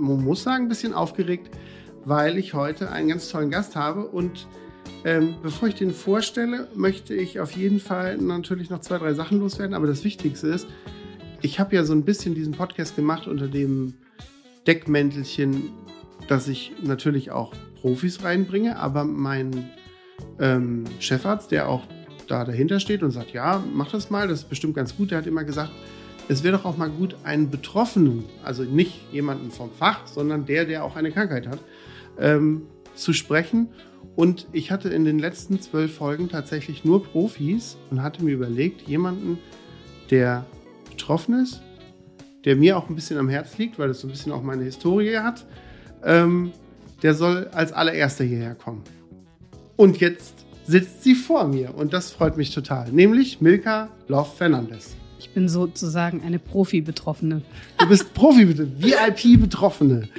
man muss sagen, ein bisschen aufgeregt, weil ich heute einen ganz tollen Gast habe. Und ähm, bevor ich den vorstelle, möchte ich auf jeden Fall natürlich noch zwei, drei Sachen loswerden, aber das Wichtigste ist, ich habe ja so ein bisschen diesen Podcast gemacht unter dem Deckmäntelchen, dass ich natürlich auch Profis reinbringe, aber mein ähm, Chefarzt, der auch da dahinter steht und sagt, ja, mach das mal, das ist bestimmt ganz gut, der hat immer gesagt, es wäre doch auch mal gut, einen Betroffenen, also nicht jemanden vom Fach, sondern der, der auch eine Krankheit hat, ähm, zu sprechen. Und ich hatte in den letzten zwölf Folgen tatsächlich nur Profis und hatte mir überlegt, jemanden, der betroffen ist, der mir auch ein bisschen am Herz liegt, weil das so ein bisschen auch meine Historie hat, ähm, der soll als allererster hierher kommen. Und jetzt sitzt sie vor mir und das freut mich total, nämlich Milka Love Fernandes. Ich bin sozusagen eine Profi-Betroffene. Du bist Profi, VIP-Betroffene.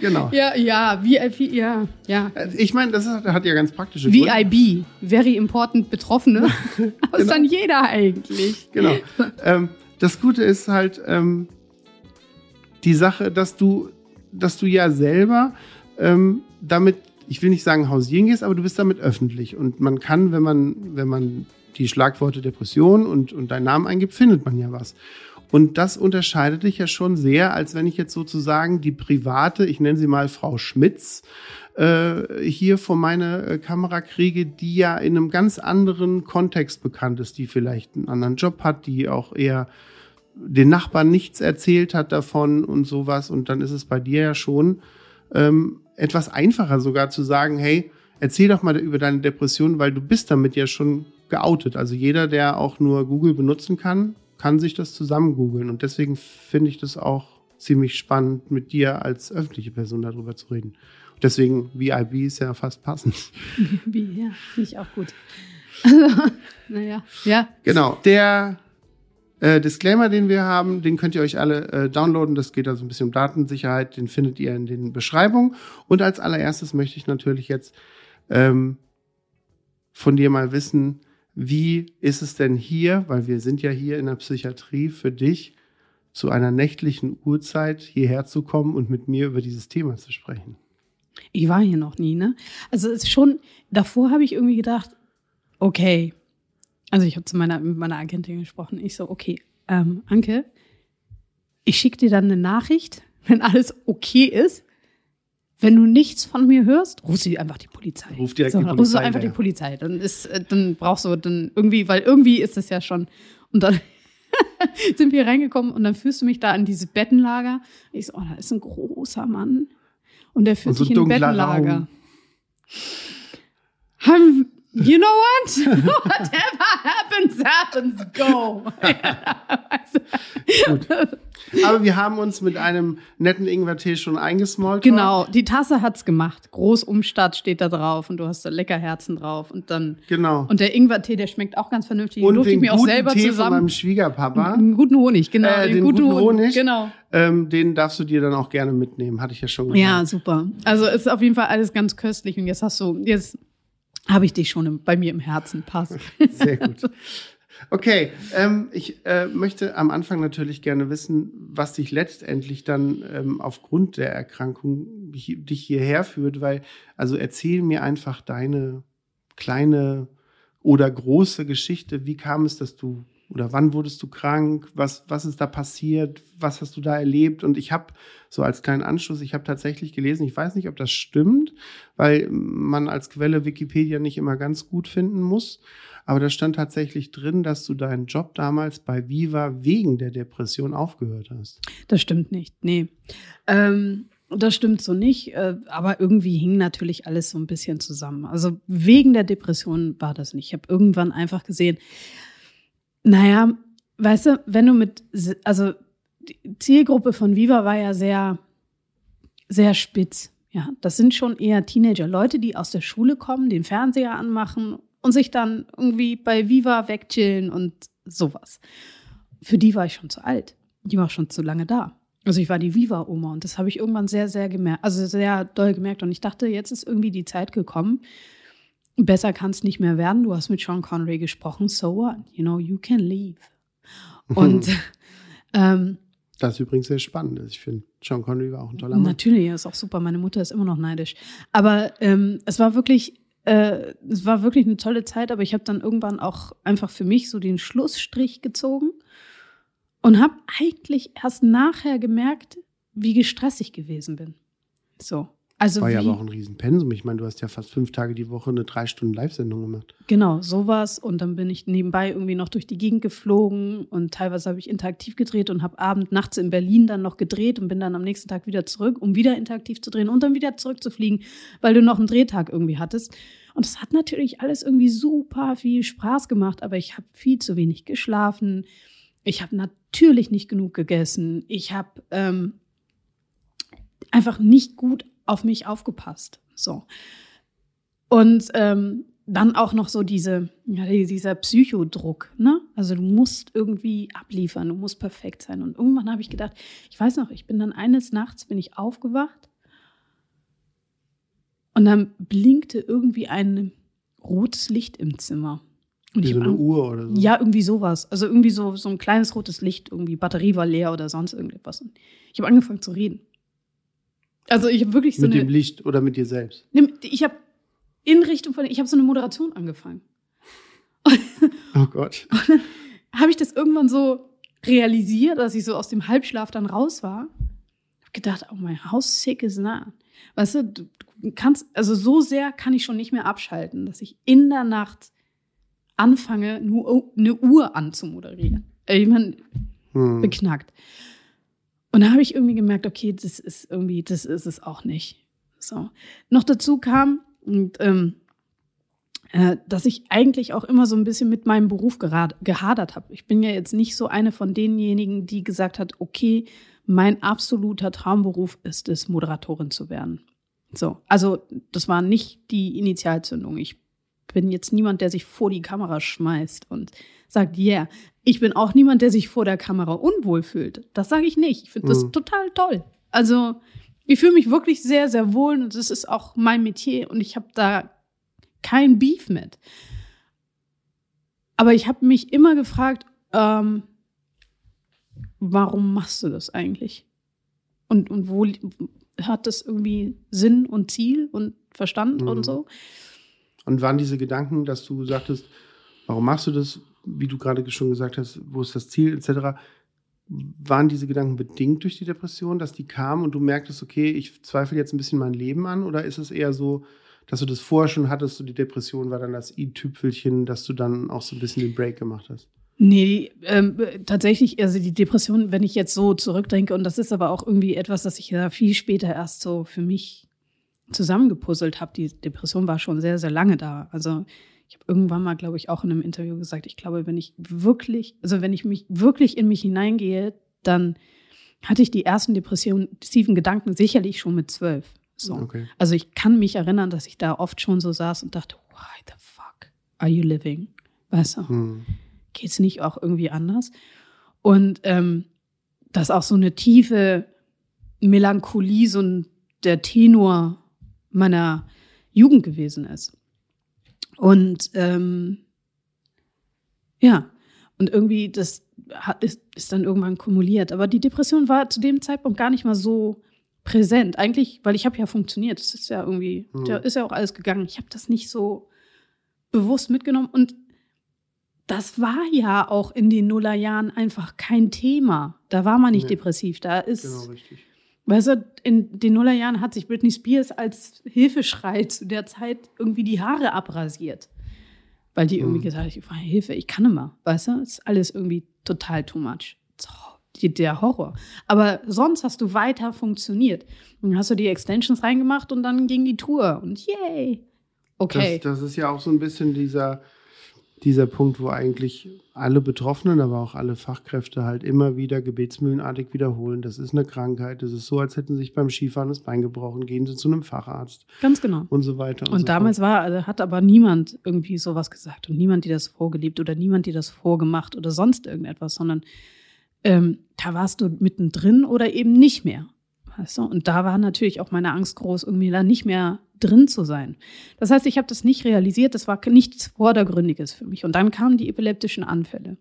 Genau. Ja, ja, VIP, ja, ja. Ich meine, das hat, hat ja ganz praktische Gründe. VIB, Very Important Betroffene. Das Genau. ist dann jeder eigentlich. Genau. ähm, das Gute ist halt ähm, die Sache, dass du, dass du ja selber ähm, damit, ich will nicht sagen hausieren gehst, aber du bist damit öffentlich. Und man kann, wenn man, wenn man die Schlagworte Depression und, und deinen Namen eingibt, findet man ja was. Und das unterscheidet dich ja schon sehr, als wenn ich jetzt sozusagen die private, ich nenne sie mal Frau Schmitz, äh, hier vor meine äh, Kamera kriege, die ja in einem ganz anderen Kontext bekannt ist, die vielleicht einen anderen Job hat, die auch eher den Nachbarn nichts erzählt hat davon und sowas. Und dann ist es bei dir ja schon ähm, etwas einfacher sogar zu sagen, hey, erzähl doch mal über deine Depression, weil du bist damit ja schon geoutet. Also jeder, der auch nur Google benutzen kann, kann sich das zusammen googeln. Und deswegen finde ich das auch ziemlich spannend, mit dir als öffentliche Person darüber zu reden. Und deswegen VIB ist ja fast passend. Wie, ja, finde ich auch gut. Also, naja, ja. Genau. Der äh, Disclaimer, den wir haben, den könnt ihr euch alle äh, downloaden. Das geht also ein bisschen um Datensicherheit. Den findet ihr in den Beschreibungen. Und als allererstes möchte ich natürlich jetzt ähm, von dir mal wissen, wie ist es denn hier, weil wir sind ja hier in der Psychiatrie, für dich zu einer nächtlichen Uhrzeit hierher zu kommen und mit mir über dieses Thema zu sprechen? Ich war hier noch nie, ne? Also es ist schon, davor habe ich irgendwie gedacht, okay. Also ich habe zu meiner, mit meiner Agentin gesprochen. Ich so, okay, ähm, Anke, ich schicke dir dann eine Nachricht, wenn alles okay ist. Wenn du nichts von mir hörst, rufst du einfach die Polizei. Ruf direkt so, die Polizei einfach die hinterher. Polizei. Dann ist, äh, dann brauchst du dann irgendwie, weil irgendwie ist das ja schon. Und dann sind wir reingekommen und dann führst du mich da an diese Bettenlager. Ich so, oh, da ist ein großer Mann. Und der führt Und so sich in ein Bettenlager. Raum. Haben, you know what? Whatever happens, happens, go. Gut. Aber wir haben uns mit einem netten Ingwertee schon eingesmollt. genau, die Tasse hat's gemacht. Großumstadt steht da drauf und du hast da Leckerherzen drauf und dann Genau. und der Ingwertee, der schmeckt auch ganz vernünftig. Den Und ich den mir auch guten selber Tee von zusammen. meinem Schwiegerpapa, einen guten Honig, genau. Äh, den guten Honig. Genau. ähm, den darfst du dir dann auch gerne mitnehmen, hatte ich ja schon gesagt. Ja, super. Also ist auf jeden Fall alles ganz köstlich und jetzt hast du, jetzt habe ich dich schon im, bei mir im Herzen. Passt. Sehr gut. Okay, ähm, ich äh, möchte am Anfang natürlich gerne wissen, was dich letztendlich dann ähm, aufgrund der Erkrankung hi- dich hierher führt, weil, also erzähl mir einfach deine kleine oder große Geschichte. Wie kam es, dass du oder wann wurdest du krank? Was, was ist da passiert? Was hast du da erlebt? Und ich habe so als kleinen Anschluss, ich habe tatsächlich gelesen, ich weiß nicht, ob das stimmt, weil man als Quelle Wikipedia nicht immer ganz gut finden muss. Aber da stand tatsächlich drin, dass du deinen Job damals bei Viva wegen der Depression aufgehört hast. Das stimmt nicht, nee. Ähm, das stimmt so nicht, äh, aber irgendwie hing natürlich alles so ein bisschen zusammen. Also wegen der Depression war das nicht. Ich habe irgendwann einfach gesehen, naja, weißt du, wenn du mit, also die Zielgruppe von Viva war ja sehr sehr spitz. Ja, das sind schon eher Teenager, Leute, die aus der Schule kommen, den Fernseher anmachen und sich dann irgendwie bei Viva wegchillen und sowas. Für die war ich schon zu alt. Die war schon zu lange da. Also ich war die Viva-Oma und das habe ich irgendwann sehr, sehr gemerkt, also sehr doll gemerkt. Und ich dachte, jetzt ist irgendwie die Zeit gekommen. Besser kann es nicht mehr werden. Du hast mit Sean Connery gesprochen. So what? You know, you can leave. Und ähm, das ist übrigens sehr spannend. Ich finde, Sean Connery war auch ein toller Mann. Natürlich, ist auch super. Meine Mutter ist immer noch neidisch. Aber ähm, es war wirklich, äh, es war wirklich eine tolle Zeit. Aber ich habe dann irgendwann auch einfach für mich so den Schlussstrich gezogen und habe eigentlich erst nachher gemerkt, wie gestresst ich gewesen bin. So. Also war ja aber auch ein Riesenpensum. Ich meine, du hast ja fast fünf Tage die Woche eine drei Stunden Live-Sendung gemacht. Genau, sowas. Und dann bin ich nebenbei irgendwie noch durch die Gegend geflogen und teilweise habe ich interaktiv gedreht und habe abend, nachts in Berlin dann noch gedreht und bin dann am nächsten Tag wieder zurück, um wieder interaktiv zu drehen und dann wieder zurückzufliegen, weil du noch einen Drehtag irgendwie hattest. Und es hat natürlich alles irgendwie super viel Spaß gemacht, aber ich habe viel zu wenig geschlafen. Ich habe natürlich nicht genug gegessen. Ich habe ähm, einfach nicht gut auf mich aufgepasst. So. Und ähm, dann auch noch so diese, ja, dieser Psychodruck, ne? Also du musst irgendwie abliefern, du musst perfekt sein. Und irgendwann habe ich gedacht, ich weiß noch, ich bin dann eines Nachts bin ich aufgewacht und dann blinkte irgendwie ein rotes Licht im Zimmer. Und Wie ich so eine an- Uhr oder so. ja, irgendwie sowas. Also irgendwie so, so ein kleines rotes Licht, irgendwie Batterie war leer oder sonst irgendetwas. Und ich habe angefangen zu reden. Also ich habe wirklich so mit eine. dem Licht oder mit dir selbst. Ich habe in Richtung von, ich habe so eine Moderation angefangen. Oh Gott. Habe ich das irgendwann so realisiert, dass ich so aus dem Halbschlaf dann raus war? Hab gedacht, oh mein, how sick is that? Weißt du, du du kannst, also so sehr kann ich schon nicht mehr abschalten, dass ich in der Nacht anfange, nur eine Uhr anzumoderieren. Ich meine, Hm. beknackt. Und da habe ich irgendwie gemerkt, okay, das ist irgendwie, das ist es auch nicht. So. Noch dazu kam, und, ähm, äh, dass ich eigentlich auch immer so ein bisschen mit meinem Beruf gehadert habe. Ich bin ja jetzt nicht so eine von denjenigen, die gesagt hat, okay, mein absoluter Traumberuf ist es, Moderatorin zu werden. So, also das war nicht die Initialzündung. Ich bin jetzt niemand, der sich vor die Kamera schmeißt und sagt, yeah. Ich bin auch niemand, der sich vor der Kamera unwohl fühlt. Das sage ich nicht. Ich finde das Mhm. total toll. Also ich fühle mich wirklich sehr, sehr wohl und das ist auch mein Metier und ich habe da kein Beef mit. Aber ich habe mich immer gefragt, ähm, warum machst du das eigentlich? Und, und wo hat das irgendwie Sinn und Ziel und Verstand Mhm. und so? Und waren diese Gedanken, dass du sagtest, warum machst du das, wie du gerade schon gesagt hast, wo ist das Ziel, etc., waren diese Gedanken bedingt durch die Depression, dass die kamen und du merktest, okay, ich zweifle jetzt ein bisschen mein Leben an? Oder ist es eher so, dass du das vorher schon hattest, so die Depression war dann das i-Tüpfelchen, dass du dann auch so ein bisschen den Break gemacht hast? Nee, ähm, tatsächlich, also die Depression, wenn ich jetzt so zurückdenke, und das ist aber auch irgendwie etwas, das ich ja viel später erst so für mich zusammengepuzzelt habe. Die Depression war schon sehr, sehr lange da. Also ich habe irgendwann mal, glaube ich, auch in einem Interview gesagt, ich glaube, wenn ich wirklich, also wenn ich mich wirklich in mich hineingehe, dann hatte ich die ersten depressiven Gedanken sicherlich schon mit zwölf. So. Okay. Also ich kann mich erinnern, dass ich da oft schon so saß und dachte, why the fuck are you living? Weißt du? Hm. geht es nicht auch irgendwie anders? Und ähm, dass auch so eine tiefe Melancholie, so ein, der Tenor meiner Jugend gewesen ist. Und ähm, ja, und irgendwie das hat, ist, ist dann irgendwann kumuliert. Aber die Depression war zu dem Zeitpunkt gar nicht mal so präsent. Eigentlich, weil ich habe ja funktioniert. Das ist ja irgendwie, Hm. da ist ja auch alles gegangen. Ich habe das nicht so bewusst mitgenommen. Und das war ja auch in den Nullerjahren einfach kein Thema. Da war man nicht Nee. depressiv. Da ist, Genau, richtig. Weißt du, in den Nullerjahren hat sich Britney Spears als Hilfeschrei zu der Zeit irgendwie die Haare abrasiert. Weil die irgendwie Mhm. gesagt hat, ich brauche Hilfe, ich kann immer. Weißt du, ist alles irgendwie total too much. Der Horror. Aber sonst hast du weiter funktioniert. Dann hast du die Extensions reingemacht und dann ging die Tour. Und yay. Okay. Das, das ist ja auch so ein bisschen dieser, dieser Punkt, wo eigentlich alle Betroffenen, aber auch alle Fachkräfte halt immer wieder gebetsmühlenartig wiederholen. Das ist eine Krankheit. Das ist so, als hätten sie sich beim Skifahren das Bein gebrochen. Gehen sie zu einem Facharzt. Ganz genau. Und so weiter. Und, und so damals fort. war, also hat aber niemand irgendwie sowas gesagt und niemand, die das vorgelebt oder niemand, die das vorgemacht oder sonst irgendetwas, sondern ähm, da warst du mittendrin oder eben nicht mehr. Weißt du? Und da war natürlich auch meine Angst groß, irgendwie da nicht mehr drin zu sein. Das heißt, ich habe das nicht realisiert, das war nichts Vordergründiges für mich. Und dann kamen die epileptischen Anfälle.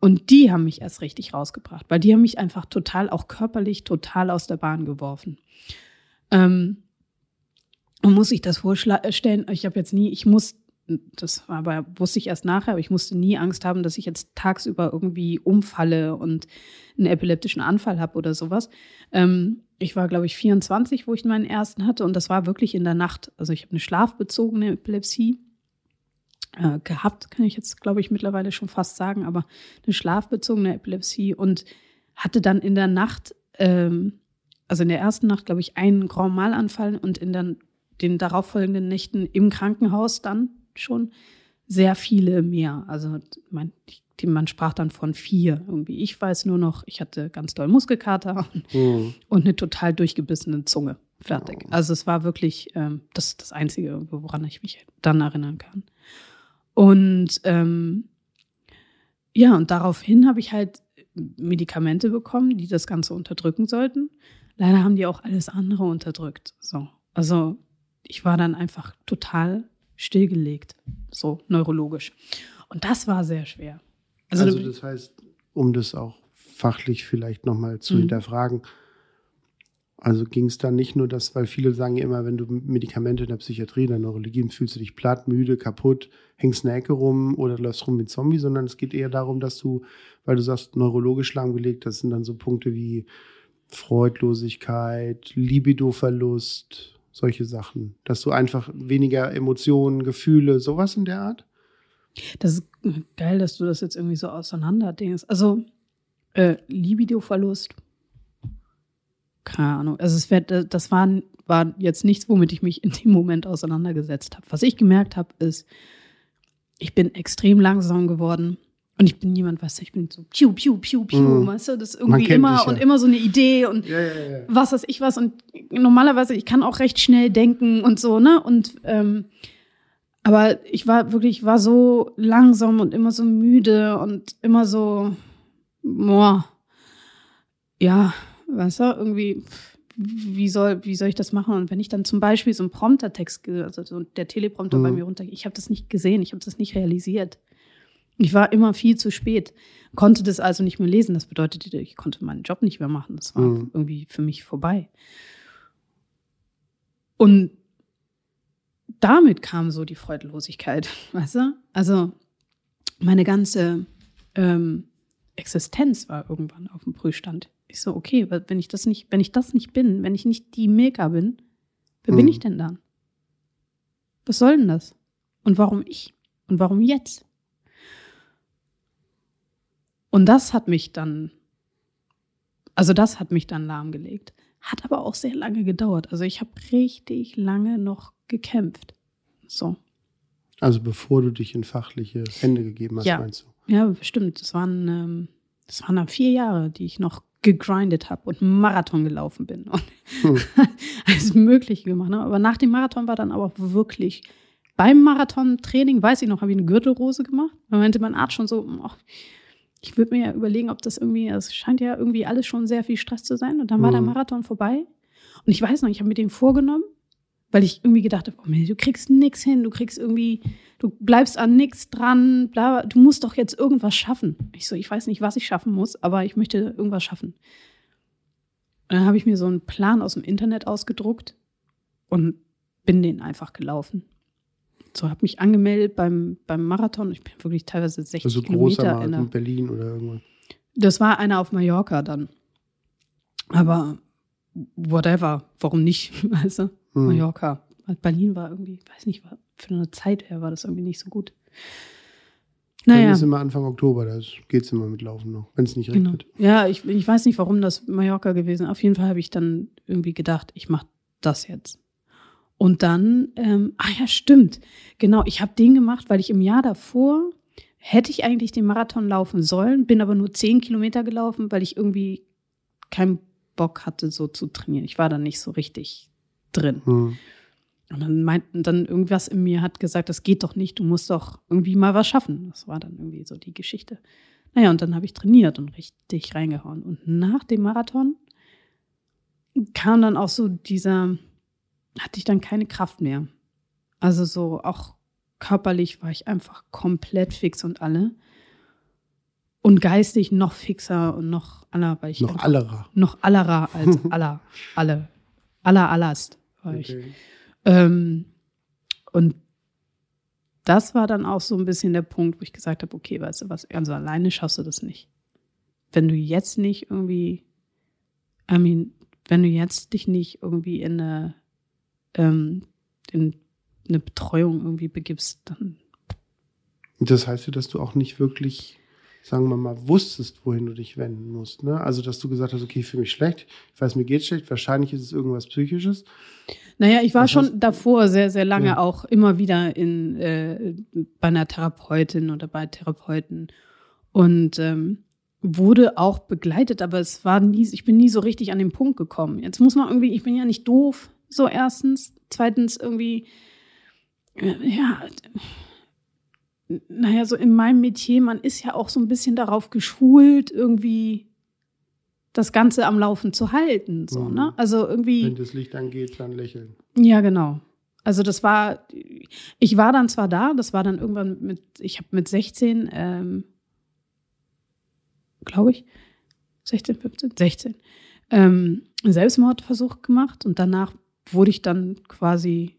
Und die haben mich erst richtig rausgebracht, weil die haben mich einfach total, auch körperlich, total aus der Bahn geworfen. Ähm, und muss ich das vorstellen, ich habe jetzt nie, ich muss, das aber, wusste ich erst nachher, aber ich musste nie Angst haben, dass ich jetzt tagsüber irgendwie umfalle und einen epileptischen Anfall habe oder sowas. Ähm, ich war, glaube ich, 24, wo ich meinen ersten hatte und das war wirklich in der Nacht. Also ich habe eine schlafbezogene Epilepsie äh, gehabt, kann ich jetzt, glaube ich, mittlerweile schon fast sagen, aber eine schlafbezogene Epilepsie und hatte dann in der Nacht, ähm, also in der ersten Nacht, glaube ich, einen Grand Mal-Anfall und in der, den darauffolgenden Nächten im Krankenhaus dann schon sehr viele mehr. Also ich die, man sprach dann von vier irgendwie. Ich weiß nur noch, ich hatte ganz doll Muskelkater mhm. und eine total durchgebissene Zunge. Fertig. Also es war wirklich ähm, das, das Einzige, woran ich mich dann erinnern kann. Und ähm, ja, und daraufhin habe ich halt Medikamente bekommen, die das Ganze unterdrücken sollten. Leider haben die auch alles andere unterdrückt. So. Also ich war dann einfach total stillgelegt, so neurologisch. Und das war sehr schwer. Also, also das heißt, um das auch fachlich vielleicht nochmal zu mhm. hinterfragen, also ging es dann nicht nur das, weil viele sagen immer, wenn du Medikamente in der Psychiatrie, in der Neurologie fühlst du dich platt, müde, kaputt, hängst eine Ecke rum oder läufst rum wie ein Zombie, sondern es geht eher darum, dass du, weil du sagst, neurologisch lahmgelegt, das sind dann so Punkte wie Freudlosigkeit, Libidoverlust, solche Sachen, dass du einfach weniger Emotionen, Gefühle, sowas in der Art? Das ist geil, dass du das jetzt irgendwie so auseinanderdenkst. Also, äh, Libido-Verlust. Keine Ahnung. Also, es wär, das war, war jetzt nichts, womit ich mich in dem Moment auseinandergesetzt habe. Was ich gemerkt habe, ist, ich bin extrem langsam geworden. Und ich bin jemand, weißt du, ich bin so piu, piu, piu, piu, mm. weißt du, das ist irgendwie immer dich, ja. und immer so eine Idee und ja, ja, was weiß ich was. Und normalerweise, ich kann auch recht schnell denken und so, ne? Und ähm, aber ich war wirklich, war so langsam und immer so müde und immer so, boah, ja, weißt du, irgendwie, wie soll, wie soll ich das machen? Und wenn ich dann zum Beispiel so einen Promptertext, also so der Teleprompter mhm. bei mir runter, ich habe das nicht gesehen, ich habe das nicht realisiert. Ich war immer viel zu spät, konnte das also nicht mehr lesen. Das bedeutete, ich konnte meinen Job nicht mehr machen. Das war mhm. irgendwie für mich vorbei. Und damit kam so die Freudlosigkeit, weißt du? Also meine ganze ähm, Existenz war irgendwann auf dem Prüfstand. Ich so, okay, wenn ich das nicht, wenn ich das nicht bin, wenn ich nicht die Milka bin, wer hm. bin ich denn dann? Was soll denn das? Und warum ich? Und warum jetzt? Und das hat mich dann, also das hat mich dann lahmgelegt. Hat aber auch sehr lange gedauert. Also ich habe richtig lange noch gekämpft. So. Also bevor du dich in fachliche Hände gegeben hast, ja. meinst du? Ja, bestimmt. Das waren, ähm, das waren dann vier Jahre, die ich noch gegrindet habe und Marathon gelaufen bin und hm. alles Mögliche gemacht habe. Aber nach dem Marathon war dann aber wirklich beim Marathon-Training, weiß ich noch, habe ich eine Gürtelrose gemacht. Da meinte mein Arzt schon so, oh, ich würde mir ja überlegen, ob das irgendwie, es scheint ja irgendwie alles schon sehr viel Stress zu sein. Und dann war der hm. Marathon vorbei. Und ich weiß noch, ich habe mir den vorgenommen weil ich irgendwie gedacht habe, oh, du kriegst nichts hin, du kriegst irgendwie, du bleibst an nichts dran, bla, du musst doch jetzt irgendwas schaffen. Ich so, ich weiß nicht, was ich schaffen muss, aber ich möchte irgendwas schaffen. Und dann habe ich mir so einen Plan aus dem Internet ausgedruckt und bin den einfach gelaufen. So, habe mich angemeldet beim, beim Marathon. Ich bin wirklich teilweise 60 also Kilometer großer Marathon in Berlin oder irgendwas. Das war einer auf Mallorca dann. Aber whatever, warum nicht, weißt du? Hm. Mallorca. Berlin war irgendwie, weiß nicht, für eine Zeit her war das irgendwie nicht so gut. Naja. Dann ist immer Anfang Oktober, da geht es immer mit Laufen noch, wenn es nicht regnet. Genau. Ja, ich, ich weiß nicht, warum das Mallorca gewesen ist. Auf jeden Fall habe ich dann irgendwie gedacht, ich mache das jetzt. Und dann, ähm, ah ja, stimmt. Genau, ich habe den gemacht, weil ich im Jahr davor hätte ich eigentlich den Marathon laufen sollen, bin aber nur zehn Kilometer gelaufen, weil ich irgendwie keinen Bock hatte, so zu trainieren. Ich war da nicht so richtig drin. Hm. Und dann meinten dann irgendwas in mir hat gesagt, das geht doch nicht, du musst doch irgendwie mal was schaffen. Das war dann irgendwie so die Geschichte. Naja, und dann habe ich trainiert und richtig reingehauen. Und nach dem Marathon kam dann auch so dieser, hatte ich dann keine Kraft mehr. Also so auch körperlich war ich einfach komplett fix und alle. Und geistig noch fixer und noch aller, weil ich Noch allerer. noch allerer als aller, alle, aller allerst war ich. Okay. Ähm, und das war dann auch so ein bisschen der Punkt, wo ich gesagt habe, okay, weißt du was, also alleine schaffst du das nicht. Wenn du jetzt nicht irgendwie, I mean, wenn du jetzt dich nicht irgendwie in eine, ähm, in eine Betreuung irgendwie begibst, dann Das heißt ja, dass du auch nicht wirklich, sagen wir mal, wusstest, wohin du dich wenden musst. Ne? Also, dass du gesagt hast, okay, ich fühle mich schlecht, ich weiß, mir geht schlecht, wahrscheinlich ist es irgendwas Psychisches. Naja, ich war Was schon davor sehr, sehr lange Ja. auch immer wieder in, äh, bei einer Therapeutin oder bei Therapeuten und ähm, wurde auch begleitet, aber es war nie, ich bin nie so richtig an den Punkt gekommen. Jetzt muss man irgendwie, ich bin ja nicht doof, so erstens. Zweitens irgendwie, äh, ja, naja, so in meinem Metier, man ist ja auch so ein bisschen darauf geschult, irgendwie das Ganze am Laufen zu halten. So, Mhm. ne? Also irgendwie. Wenn das Licht angeht, dann lächeln. Ja, genau. Also das war, ich war dann zwar da, das war dann irgendwann mit, ich habe mit 16, ähm, glaube ich, 16, 15, 16, ähm, einen Selbstmordversuch gemacht und danach wurde ich dann quasi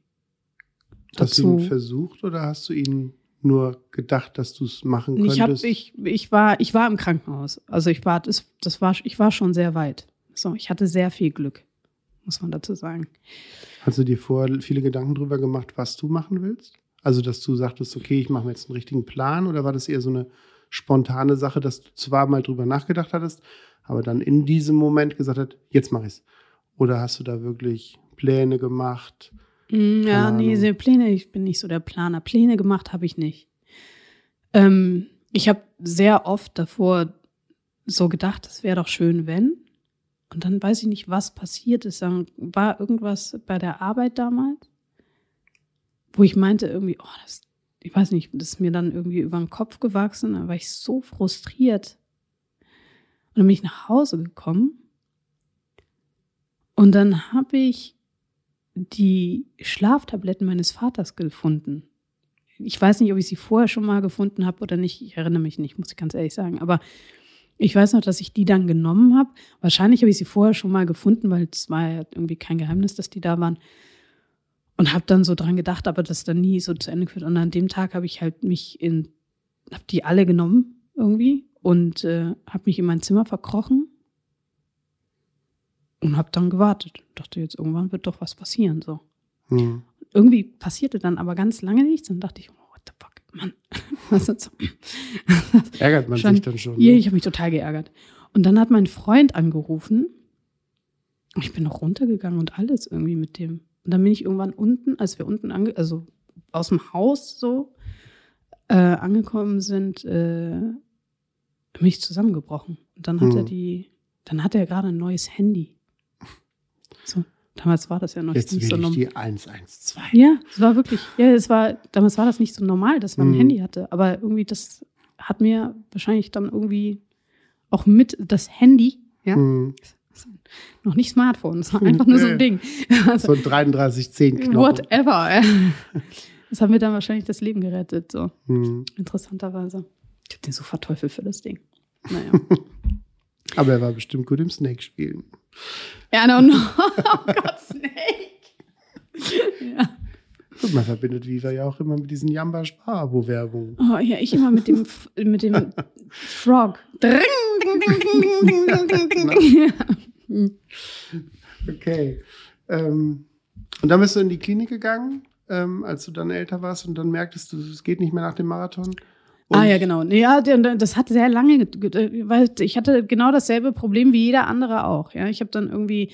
Hast du ihn versucht oder hast du ihn nur gedacht, dass du es machen Ich, hab, könntest? ich, ich, war, ich war im Krankenhaus. Also ich war, das, das war, ich war schon sehr weit. So, ich hatte sehr viel Glück, muss man dazu sagen. Hast du dir vorher viele Gedanken drüber gemacht, was du machen willst? Also, dass du sagtest, okay, ich mache mir jetzt einen richtigen Plan oder war das eher so eine spontane Sache, dass du zwar mal drüber nachgedacht hattest, aber dann in diesem Moment gesagt hast, jetzt mache ich's? Oder hast du da wirklich Pläne gemacht? Mm, Ja, nee, diese Pläne, ich bin nicht so der Planer. Pläne gemacht habe ich nicht. Ähm, ich habe sehr oft davor so gedacht, es wäre doch schön, wenn. Und dann weiß ich nicht, was passiert ist. Dann war irgendwas bei der Arbeit damals, wo ich meinte irgendwie, oh, das, ich weiß nicht, das ist mir dann irgendwie über den Kopf gewachsen. Da war ich so frustriert. Und dann bin ich nach Hause gekommen. Und dann habe ich die Schlaftabletten meines Vaters gefunden. Ich weiß nicht, ob ich sie vorher schon mal gefunden habe oder nicht. Ich erinnere mich nicht, muss ich ganz ehrlich sagen. Aber ich weiß noch, dass ich die dann genommen habe. Wahrscheinlich habe ich sie vorher schon mal gefunden, weil es war ja irgendwie kein Geheimnis, dass die da waren. Und habe dann so dran gedacht, aber das dann nie so zu Ende geführt. Und an dem Tag habe ich halt mich in, habe die alle genommen irgendwie und äh, habe mich in mein Zimmer verkrochen und habe dann gewartet. Dachte jetzt irgendwann wird doch was passieren so Hm. irgendwie passierte dann aber ganz lange nichts. Dann dachte ich, oh, what the fuck, Mann. Was ist so? Ärgert man Schon- sich dann schon. Ja, ne? ich habe mich total geärgert. Und dann hat mein Freund angerufen. Ich bin noch runtergegangen und alles irgendwie mit dem. Und dann bin ich irgendwann unten, als wir unten, ange also aus dem Haus so äh, angekommen sind, äh, bin ich zusammengebrochen. Und dann hat Hm. er die, dann hat er gerade ein neues Handy. So, damals war das ja noch Jetzt nicht will so normal. die 112. Ja, es war wirklich, ja, es war, damals war das nicht so normal, dass man ein Mhm. Handy hatte. Aber irgendwie, das hat mir wahrscheinlich dann irgendwie auch mit das Handy, ja, Hm. noch nicht Smartphone, es war einfach nur so ein Ding. Also, So ein 3310-Knopf. whatever. ja. Das hat mir dann wahrscheinlich das Leben gerettet, so Hm. interessanterweise. Ich hab den so verteufelt für das Ding. Naja. Aber er war bestimmt gut im Snake-Spielen. Ja, no, no. Oh Gott, Snake. ja. Und man verbindet Viva ja auch immer mit diesen jamba sparabo werbungen Oh ja, ich immer mit dem, mit dem Frog. Dring, ding, ding, ding, ding, ding, ding, ding. ding. Okay. Ähm, und dann bist du in die Klinik gegangen, ähm, als du dann älter warst und dann merktest du, es geht nicht mehr nach dem Marathon? Und Ah ja, genau. Ja, das hat sehr lange, ge- ge- weil ich hatte genau dasselbe Problem wie jeder andere auch. Ja, ich habe dann irgendwie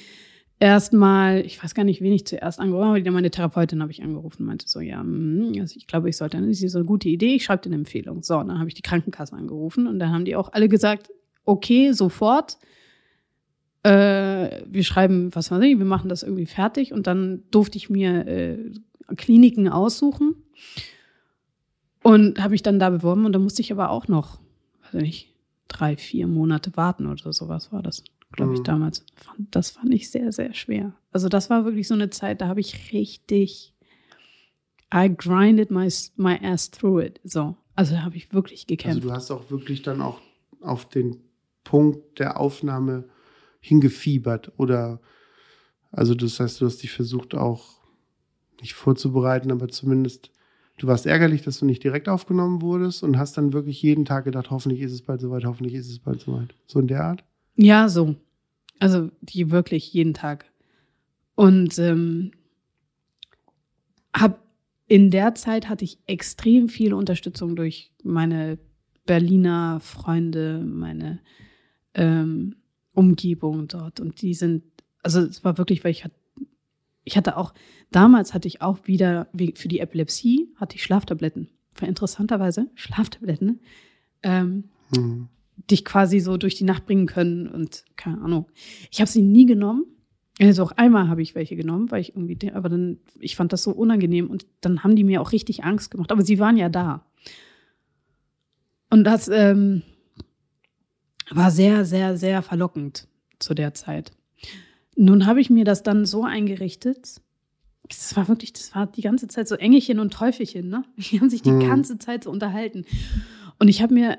erstmal, ich weiß gar nicht, wen ich zuerst angerufen habe, aber meine Therapeutin habe ich angerufen und meinte so, ja, hm, also ich glaube, ich sollte, das ist so eine gute Idee, ich schreibe dir eine Empfehlung. So, dann habe ich die Krankenkasse angerufen und dann haben die auch alle gesagt, okay, sofort. Äh, wir schreiben, was weiß ich, wir machen das irgendwie fertig und dann durfte ich mir äh, Kliniken aussuchen und habe mich dann da beworben und dann musste ich aber auch noch, weiß ich nicht, drei, vier Monate warten oder sowas war das, glaube ich, Mhm. damals. Das fand ich sehr, sehr schwer. Also das war wirklich so eine Zeit, da habe ich richtig, I grinded my, my ass through it. So, also da habe ich wirklich Also gekämpft. du hast auch wirklich dann auch auf den Punkt der Aufnahme hingefiebert oder also das heißt, du hast dich versucht auch nicht vorzubereiten, aber zumindest du warst ärgerlich, dass du nicht direkt aufgenommen wurdest und hast dann wirklich jeden Tag gedacht, hoffentlich ist es bald soweit, hoffentlich ist es bald soweit. So in der Art? Ja, so. Also die wirklich jeden Tag. Und ähm, hab in der Zeit hatte ich extrem viel Unterstützung durch meine Berliner Freunde, meine ähm, Umgebung dort. Und die sind, also es war wirklich, weil ich hatte, ich hatte auch, damals hatte ich auch wieder, wie- für die Epilepsie, hatte ich Schlaftabletten. War interessanterweise Schlaftabletten. Ähm, Mhm. dich quasi so durch die Nacht bringen können und keine Ahnung. Ich habe sie nie genommen. Also auch einmal habe ich welche genommen, weil ich irgendwie, aber dann, ich fand das so unangenehm und dann haben die mir auch richtig Angst gemacht. Aber sie waren ja da. Und das ähm, war sehr, sehr, sehr verlockend zu der Zeit. Nun habe ich mir das dann so eingerichtet. Das war wirklich, das war die ganze Zeit so Engelchen und Teufelchen, ne? Die haben sich die Hm. ganze Zeit so unterhalten. Und ich habe mir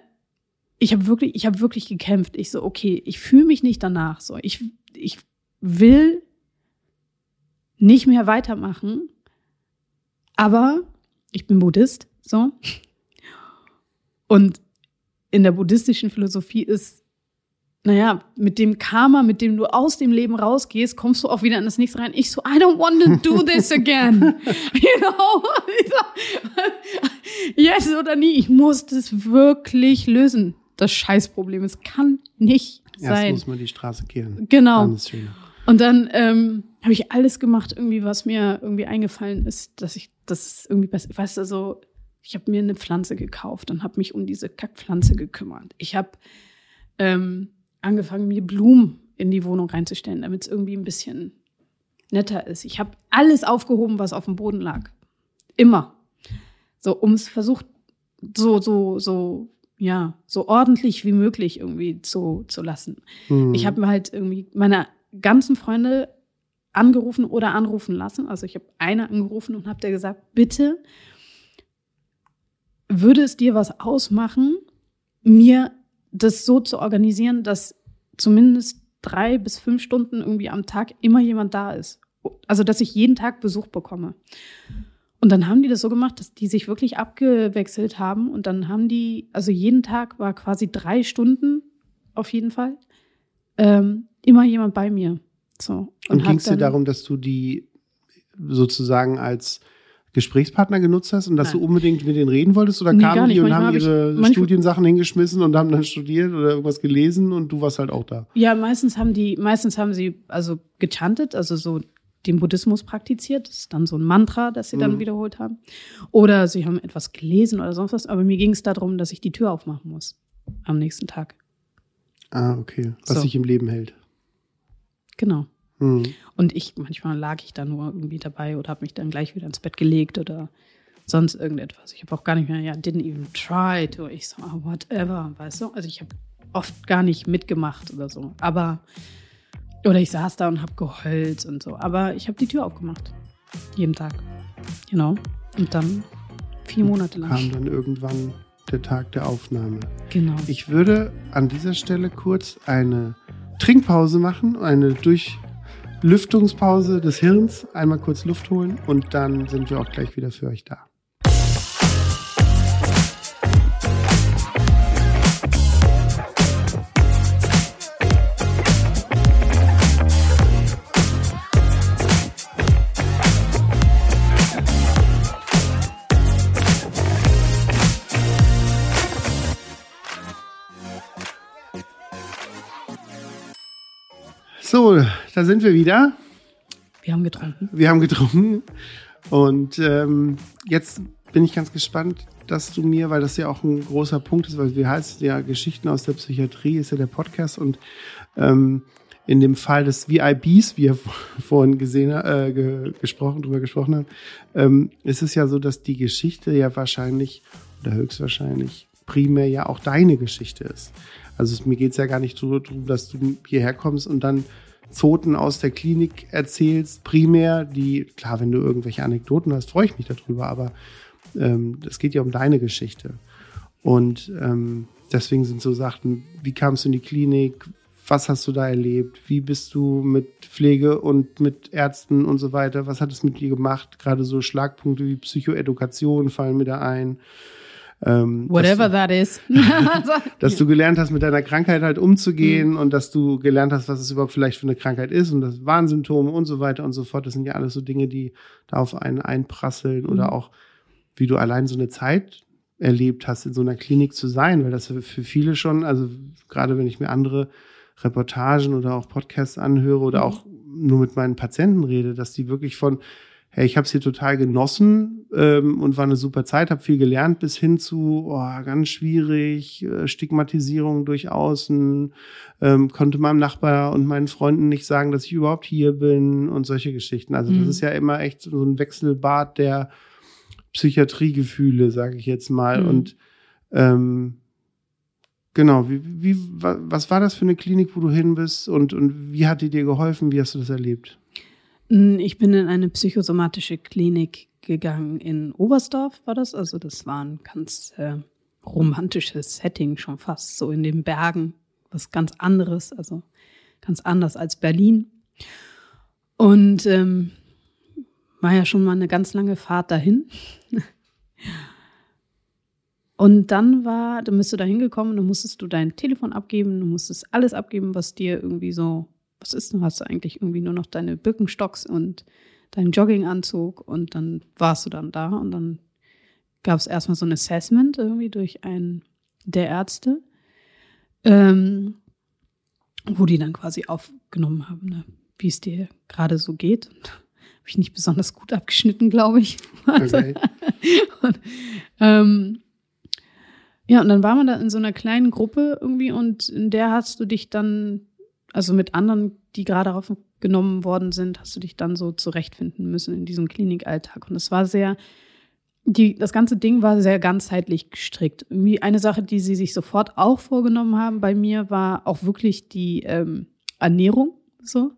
ich habe wirklich, ich habe wirklich gekämpft. Ich so, okay, ich fühle mich nicht danach so. Ich, ich will nicht mehr weitermachen, aber ich bin Buddhist, so. Und in der buddhistischen Philosophie ist, naja, mit dem Karma, mit dem du aus dem Leben rausgehst, kommst du auch wieder in das nächste rein. Ich so, I don't want to do this again. you know? Yes oder nie. Ich muss das wirklich lösen. Das Scheißproblem. Es kann nicht Erst sein. muss man die Straße kehren. Genau. Dann. Und dann ähm, habe ich alles gemacht, irgendwie, was mir irgendwie eingefallen ist, dass ich das irgendwie besser, weißt du, so, ich habe mir eine Pflanze gekauft und habe mich um diese Kackpflanze gekümmert. Ich habe ähm, angefangen, mir Blumen in die Wohnung reinzustellen, damit es irgendwie ein bisschen netter ist. Ich habe alles aufgehoben, was auf dem Boden lag. Immer. So, um es versucht, so, so, so, ja, so ordentlich wie möglich irgendwie zu, zu lassen. Mhm. Ich habe mir halt irgendwie meine ganzen Freunde angerufen oder anrufen lassen. Also ich habe eine angerufen und habe der gesagt, bitte würde es dir was ausmachen, mir das so zu organisieren, dass zumindest drei bis fünf Stunden irgendwie am Tag immer jemand da ist. Also dass ich jeden Tag Besuch bekomme. Und dann haben die das so gemacht, dass die sich wirklich abgewechselt haben. Und dann haben die, also jeden Tag war quasi drei Stunden auf jeden Fall, ähm, immer jemand bei mir. So. Und hat ging es dir darum, dass du die sozusagen als Gesprächspartner genutzt hast und dass Nein. du unbedingt mit denen reden wolltest? Oder Nee, kamen die und Manchmal haben hab ich- ihre manchmal- Studiensachen hingeschmissen und haben dann studiert oder irgendwas gelesen und du warst halt auch da? Ja, meistens haben die, meistens haben sie also gechantet, also so den Buddhismus praktiziert. Das ist dann so ein Mantra, das sie dann Mhm. wiederholt haben. Oder sie haben etwas gelesen oder sonst was. Aber mir ging es darum, dass ich die Tür aufmachen muss am nächsten Tag. Ah, okay. Was So. sich im Leben hält. Genau. Hm. Und ich, manchmal lag ich da nur irgendwie dabei oder habe mich dann gleich wieder ins Bett gelegt oder sonst irgendetwas. Ich habe auch gar nicht mehr, ja, didn't even try to. Ich so, ah, whatever, weißt du? Also ich habe oft gar nicht mitgemacht oder so. Aber, oder ich saß da und habe geheult und so. Aber ich habe die Tür aufgemacht. Jeden Tag. Genau. Und dann vier Monate lang. Kam dann irgendwann der Tag der Aufnahme. Genau. Ich würde an dieser Stelle kurz eine Trinkpause machen, eine Durchlüftungspause des Hirns, einmal kurz Luft holen und dann sind wir auch gleich wieder für euch da. Da sind wir wieder. Wir haben getrunken. Wir haben getrunken. Und ähm, jetzt bin ich ganz gespannt, dass du mir, weil das ja auch ein großer Punkt ist, weil wir heißen ja Geschichten aus der Psychiatrie, ist ja der Podcast und ähm, in dem Fall des VIBs, wie wir vorhin gesehen, äh, ge gesprochen, drüber gesprochen haben, ähm, ist es ja so, dass die Geschichte ja wahrscheinlich oder höchstwahrscheinlich primär ja auch deine Geschichte ist. Also es, mir geht es ja gar nicht darum, dass du hierher kommst und dann Zoten aus der Klinik erzählst, primär, die, klar, wenn du irgendwelche Anekdoten hast, freue ich mich darüber, aber ähm, es geht ja um deine Geschichte. Und ähm, deswegen sind so Sachen, wie kamst du in die Klinik, was hast du da erlebt? Wie bist du mit Pflege und mit Ärzten und so weiter? Was hat es mit dir gemacht? Gerade so Schlagpunkte wie Psychoedukation fallen mir da ein. Ähm, Whatever du, that is. dass du gelernt hast, mit deiner Krankheit halt umzugehen mhm. und dass du gelernt hast, was es überhaupt vielleicht für eine Krankheit ist und das Warnsymptome und so weiter und so fort. Das sind ja alles so Dinge, die da auf einen einprasseln mhm. oder auch, wie du allein so eine Zeit erlebt hast, in so einer Klinik zu sein, weil das für viele schon, also gerade wenn ich mir andere Reportagen oder auch Podcasts anhöre oder mhm. auch nur mit meinen Patienten rede, dass die wirklich von, hey, ich habe es hier total genossen ähm, und war eine super Zeit, habe viel gelernt, bis hin zu, oh, ganz schwierig, äh, Stigmatisierung durch Außen, ähm, konnte meinem Nachbar und meinen Freunden nicht sagen, dass ich überhaupt hier bin und solche Geschichten. Also mhm. das ist ja immer echt so ein Wechselbad der Psychiatriegefühle, sage ich jetzt mal. Mhm. Und ähm, Genau, wie, wie, was war das für eine Klinik, wo du hin bist und, und wie hat die dir geholfen? Wie hast du das erlebt? Hm, ich bin in eine psychosomatische Klinik gegangen in Oberstdorf, war das. Also, das war ein ganz äh, romantisches Setting, schon fast so in den Bergen. Was ganz anderes, also ganz anders als Berlin. Und ähm, war ja schon mal eine ganz lange Fahrt dahin. Und dann war, dann bist du da hingekommen, dann musstest du dein Telefon abgeben, du musstest alles abgeben, was dir irgendwie so, was ist, du hast eigentlich irgendwie nur noch deine Birkenstocks und deinen Jogginganzug und dann warst du dann da und dann gab es erstmal so ein Assessment irgendwie durch einen der Ärzte, ähm, wo die dann quasi aufgenommen haben, ne, wie es dir gerade so geht. Habe ich nicht besonders gut abgeschnitten, glaube ich. Okay. und, ähm, ja, und dann war man da in so einer kleinen Gruppe irgendwie und in der hast du dich dann, also mit anderen, die gerade aufgenommen worden sind, hast du dich dann so zurechtfinden müssen in diesem Klinikalltag. Und es war sehr, die, das ganze Ding war sehr ganzheitlich gestrickt. Irgendwie eine Sache, die sie sich sofort auch vorgenommen haben bei mir, war auch wirklich die ähm, Ernährung. So.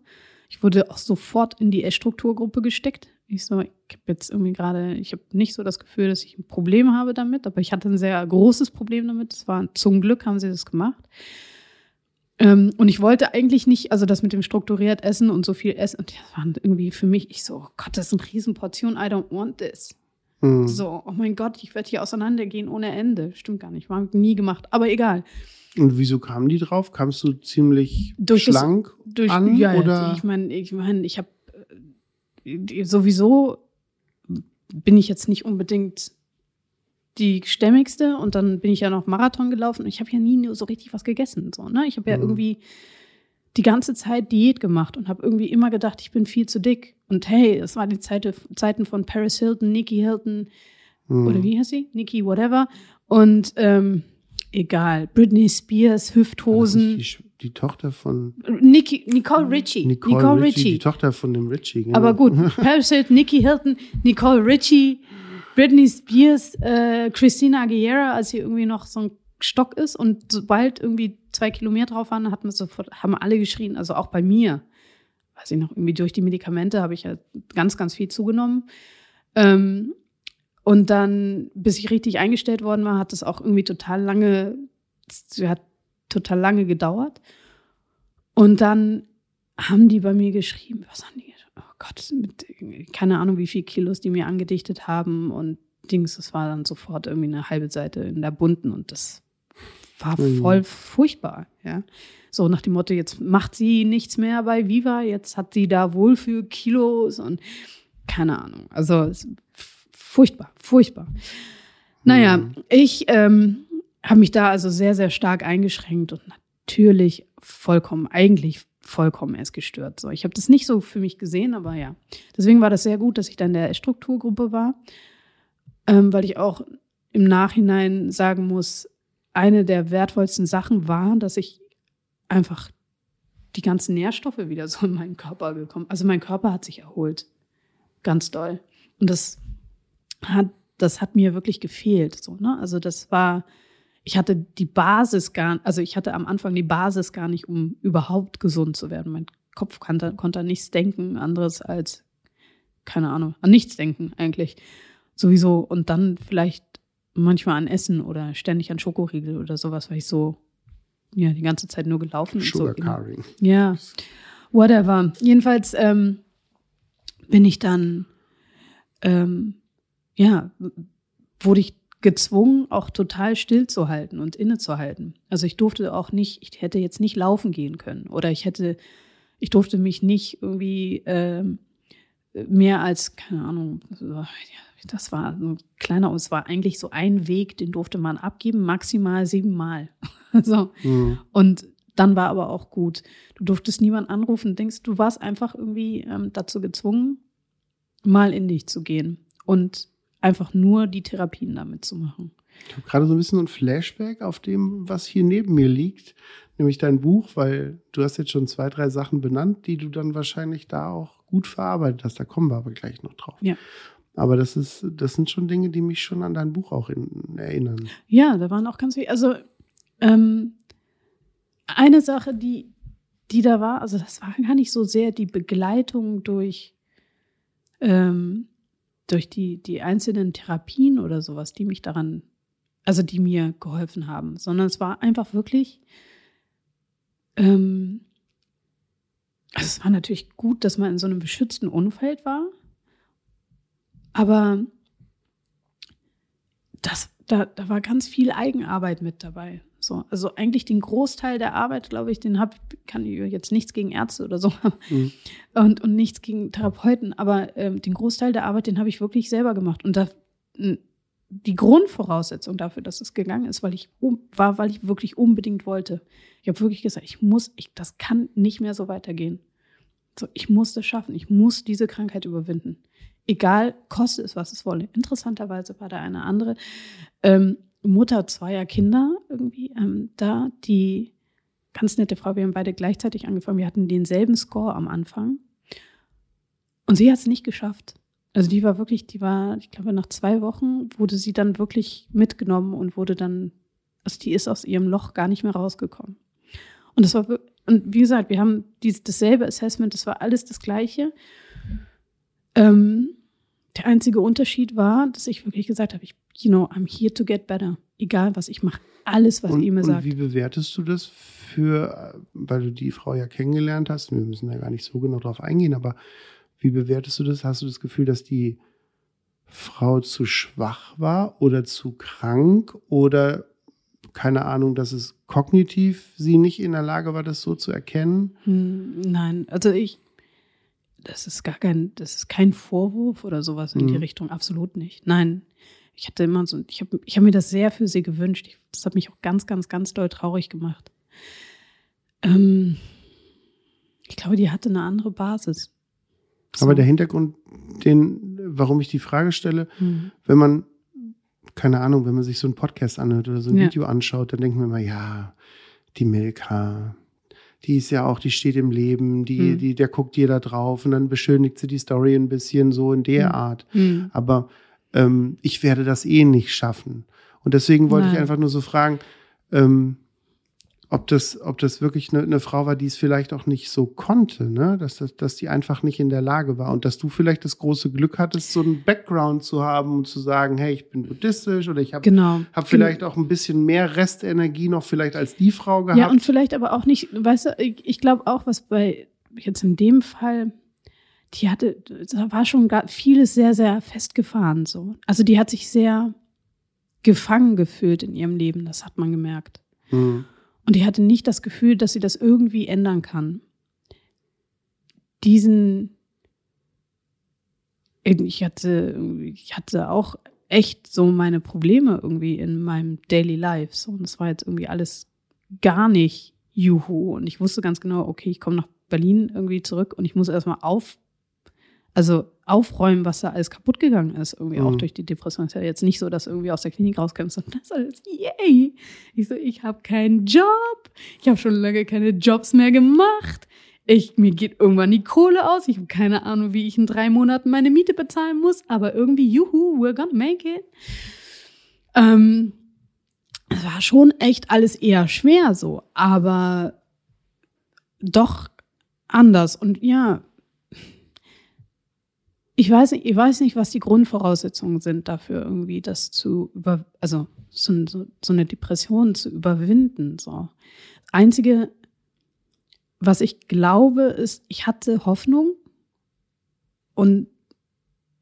Ich wurde auch sofort in die Essstrukturgruppe gesteckt. Ich so, ich habe jetzt irgendwie gerade, ich habe nicht so das Gefühl, dass ich ein Problem habe damit, aber ich hatte ein sehr großes Problem damit. Es war zum Glück haben sie das gemacht. Ähm, und ich wollte eigentlich nicht, also das mit dem strukturiert Essen und so viel Essen, und das war irgendwie für mich, ich so, oh Gott, das ist eine Riesenportion, I don't want this. Mhm. So, oh mein Gott, ich werde hier auseinandergehen ohne Ende. Stimmt gar nicht, war nie gemacht, aber egal. Und wieso kamen die drauf? Kamst du ziemlich durch schlank das, durch, an? Ja, oder? ich meine, ich, mein, ich habe sowieso bin ich jetzt nicht unbedingt die stämmigste und dann bin ich ja noch Marathon gelaufen und ich habe ja nie so richtig was gegessen. So, ne? Ich habe ja mhm. irgendwie die ganze Zeit Diät gemacht und habe irgendwie immer gedacht, ich bin viel zu dick. Und hey, es waren die Zeit, Zeiten von Paris Hilton, Nikki Hilton mhm. oder wie heißt sie? Nikki, whatever. Und ähm, egal, Britney Spears, Hüfthosen die Tochter von Nikki, Nicole Richie. Nicole, Nicole Richie, Richie, Die Tochter von dem Richie. Genau. Aber gut, Paris Hilton, Nikki Hilton, Nicole Richie, Britney Spears, äh, Christina Aguilera, als sie irgendwie noch so ein Stock ist und sobald irgendwie zwei Kilometer drauf waren, hat man sofort, haben alle geschrien, also auch bei mir. Weiß ich noch, irgendwie durch die Medikamente habe ich ja ganz, ganz viel zugenommen. Ähm, und dann, bis ich richtig eingestellt worden war, hat es auch irgendwie total lange, hat total lange gedauert. Und dann haben die bei mir geschrieben, was haben die? Gott, mit, keine Ahnung, wie viele Kilos die mir angedichtet haben und Dings, das war dann sofort irgendwie eine halbe Seite in der bunten und das war mhm. voll furchtbar, ja. So nach dem Motto, jetzt macht sie nichts mehr bei Viva, jetzt hat sie da Wohlfühlkilos und keine Ahnung. Also furchtbar, furchtbar. Naja, mhm. ich ähm, habe mich da also sehr, sehr stark eingeschränkt und natürlich vollkommen eigentlich vollkommen erst gestört. So, ich habe das nicht so für mich gesehen, aber ja. Deswegen war das sehr gut, dass ich dann in der Strukturgruppe war, ähm, weil ich auch im Nachhinein sagen muss, eine der wertvollsten Sachen war, dass ich einfach die ganzen Nährstoffe wieder so in meinen Körper gekommen. Also mein Körper hat sich erholt, ganz doll. Und das hat, das hat mir wirklich gefehlt. So, ne? Also das war, ich hatte die Basis gar, also ich hatte am Anfang die Basis gar nicht, um überhaupt gesund zu werden. Mein Kopf konnte, konnte an nichts denken, anderes als, keine Ahnung, an nichts denken eigentlich. Sowieso. Und dann vielleicht manchmal an Essen oder ständig an Schokoriegel oder sowas, weil ich so, ja, die ganze Zeit nur gelaufen Sugar und so. Carving. Ja, whatever. Jedenfalls ähm, bin ich dann, ähm, ja, wurde ich gezwungen, auch total stillzuhalten und innezuhalten. Also ich durfte auch nicht, ich hätte jetzt nicht laufen gehen können oder ich hätte, ich durfte mich nicht irgendwie ähm, mehr als, keine Ahnung, das war so ein kleiner, es war eigentlich so ein Weg, den durfte man abgeben, maximal siebenmal. so. Mhm. Und dann war aber auch gut. Du durftest niemand anrufen, denkst, du warst einfach irgendwie ähm, dazu gezwungen, mal in dich zu gehen und einfach nur die Therapien damit zu machen. Ich habe gerade so ein bisschen so ein Flashback auf dem, was hier neben mir liegt, nämlich dein Buch, weil du hast jetzt schon zwei, drei Sachen benannt, die du dann wahrscheinlich da auch gut verarbeitet hast. Da kommen wir aber gleich noch drauf. Ja. Aber das ist, das sind schon Dinge, die mich schon an dein Buch auch in, erinnern. Ja, da waren auch ganz viele. Also ähm, eine Sache, die, die da war, also das war gar nicht so sehr die Begleitung durch, ähm, durch die, die einzelnen Therapien oder sowas, die mich daran, also die mir geholfen haben, sondern es war einfach wirklich, ähm, also es war natürlich gut, dass man in so einem beschützten Umfeld war, aber das, da, da war ganz viel Eigenarbeit mit dabei. So, also eigentlich den Großteil der Arbeit, glaube ich, den habe kann ich jetzt nichts gegen Ärzte oder so Mhm. und, und nichts gegen Therapeuten, aber ähm, den Großteil der Arbeit, den habe ich wirklich selber gemacht. Und da, die Grundvoraussetzung dafür, dass es gegangen ist, weil ich war, weil ich wirklich unbedingt wollte. Ich habe wirklich gesagt, ich muss, ich, das kann nicht mehr so weitergehen. So, ich muss das schaffen. Ich muss diese Krankheit überwinden. Egal, koste es, was es wolle. Interessanterweise war da eine andere ähm, Mutter zweier Kinder irgendwie ähm, da, die ganz nette Frau. Wir haben beide gleichzeitig angefangen. Wir hatten denselben Score am Anfang. Und sie hat es nicht geschafft. Also die war wirklich, die war, ich glaube, nach zwei Wochen wurde sie dann wirklich mitgenommen und wurde dann, also die ist aus ihrem Loch gar nicht mehr rausgekommen. Und das war, und wie gesagt, wir haben dies, dasselbe Assessment, das war alles das Gleiche. Ähm, der einzige Unterschied war, dass ich wirklich gesagt habe, ich, you know, I'm here to get better. Egal was ich mache, alles, was und, ihr mir und sagt. wie bewertest du das für, äh, weil du die Frau ja kennengelernt hast, wir müssen da gar nicht so genau drauf eingehen, aber wie bewertest du das? Hast du das Gefühl, dass die Frau zu schwach war oder zu krank oder keine Ahnung, dass es kognitiv sie nicht in der Lage war, das so zu erkennen? Hm, Nein, also ich, das ist gar kein, das ist kein Vorwurf oder sowas in die Mhm. Richtung, absolut nicht. Nein, ich hatte immer so, ich habe ich hab mir das sehr für sie gewünscht. Ich, das hat mich auch ganz, ganz, ganz doll traurig gemacht. Ähm, ich glaube, die hatte eine andere Basis. So. Aber der Hintergrund, den, warum ich die Frage stelle, Hm. wenn man, keine Ahnung, wenn man sich so einen Podcast anhört oder so ein Ja. Video anschaut, dann denkt man immer, ja, die Milka, die ist ja auch, die steht im Leben, die, Hm. die, der guckt jeder drauf und dann beschönigt sie die Story ein bisschen so in der Hm. Art. Hm. Aber ähm, ich werde das eh nicht schaffen. Und deswegen wollte ich Nein. einfach nur so fragen, ähm, ob das, ob das wirklich eine, eine Frau war, die es vielleicht auch nicht so konnte, ne? dass, das, dass die einfach nicht in der Lage war und dass du vielleicht das große Glück hattest, so einen Background zu haben und zu sagen, hey, ich bin buddhistisch oder ich habe Genau. hab vielleicht auch ein bisschen mehr Restenergie noch vielleicht als die Frau gehabt. Ja, und vielleicht aber auch nicht, weißt du, ich, ich glaube auch, was bei jetzt in dem Fall, die hatte, da war schon vieles sehr, sehr festgefahren so. Also die hat sich sehr gefangen gefühlt in ihrem Leben, das hat man gemerkt. Hm. Und die hatte nicht das Gefühl, dass sie das irgendwie ändern kann. Diesen, ich hatte, ich hatte auch echt so meine Probleme irgendwie in meinem Daily Life. So, und das war jetzt irgendwie alles gar nicht Juhu. Und ich wusste ganz genau, okay, ich komme nach Berlin irgendwie zurück und ich muss erstmal auf, also aufräumen, was da alles kaputt gegangen ist, irgendwie Mhm. auch durch die Depression. Ist ja jetzt nicht so, dass du irgendwie aus der Klinik rauskommst und das alles, yay. Ich so, ich habe keinen Job, ich habe schon lange keine Jobs mehr gemacht. Ich, mir geht irgendwann die Kohle aus. Ich habe keine Ahnung, wie ich in drei Monaten meine Miete bezahlen muss, aber irgendwie, juhu, we're gonna make it. Ähm, es war schon echt alles eher schwer so, aber doch anders. Und ja, ich weiß nicht, ich weiß nicht, was die Grundvoraussetzungen sind dafür, irgendwie das zu über, also so, so, so eine Depression zu überwinden. So. Einzige, was ich glaube, ist, ich hatte Hoffnung und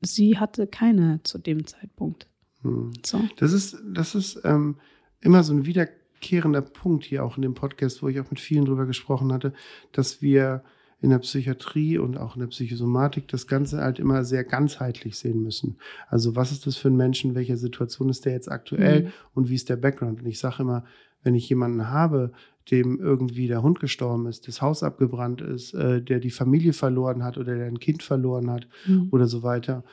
sie hatte keine zu dem Zeitpunkt. Hm. So. Das ist, das ist ähm, immer so ein wiederkehrender Punkt hier auch in dem Podcast, wo ich auch mit vielen drüber gesprochen hatte, dass wir in der Psychiatrie und auch in der Psychosomatik das Ganze halt immer sehr ganzheitlich sehen müssen. Also was ist das für ein Mensch, in welcher Situation ist der jetzt aktuell Mhm. und wie ist der Background? Und ich sage immer, wenn ich jemanden habe, dem irgendwie der Hund gestorben ist, das Haus abgebrannt ist, äh, der die Familie verloren hat oder der ein Kind verloren hat, Mhm. oder so weiter,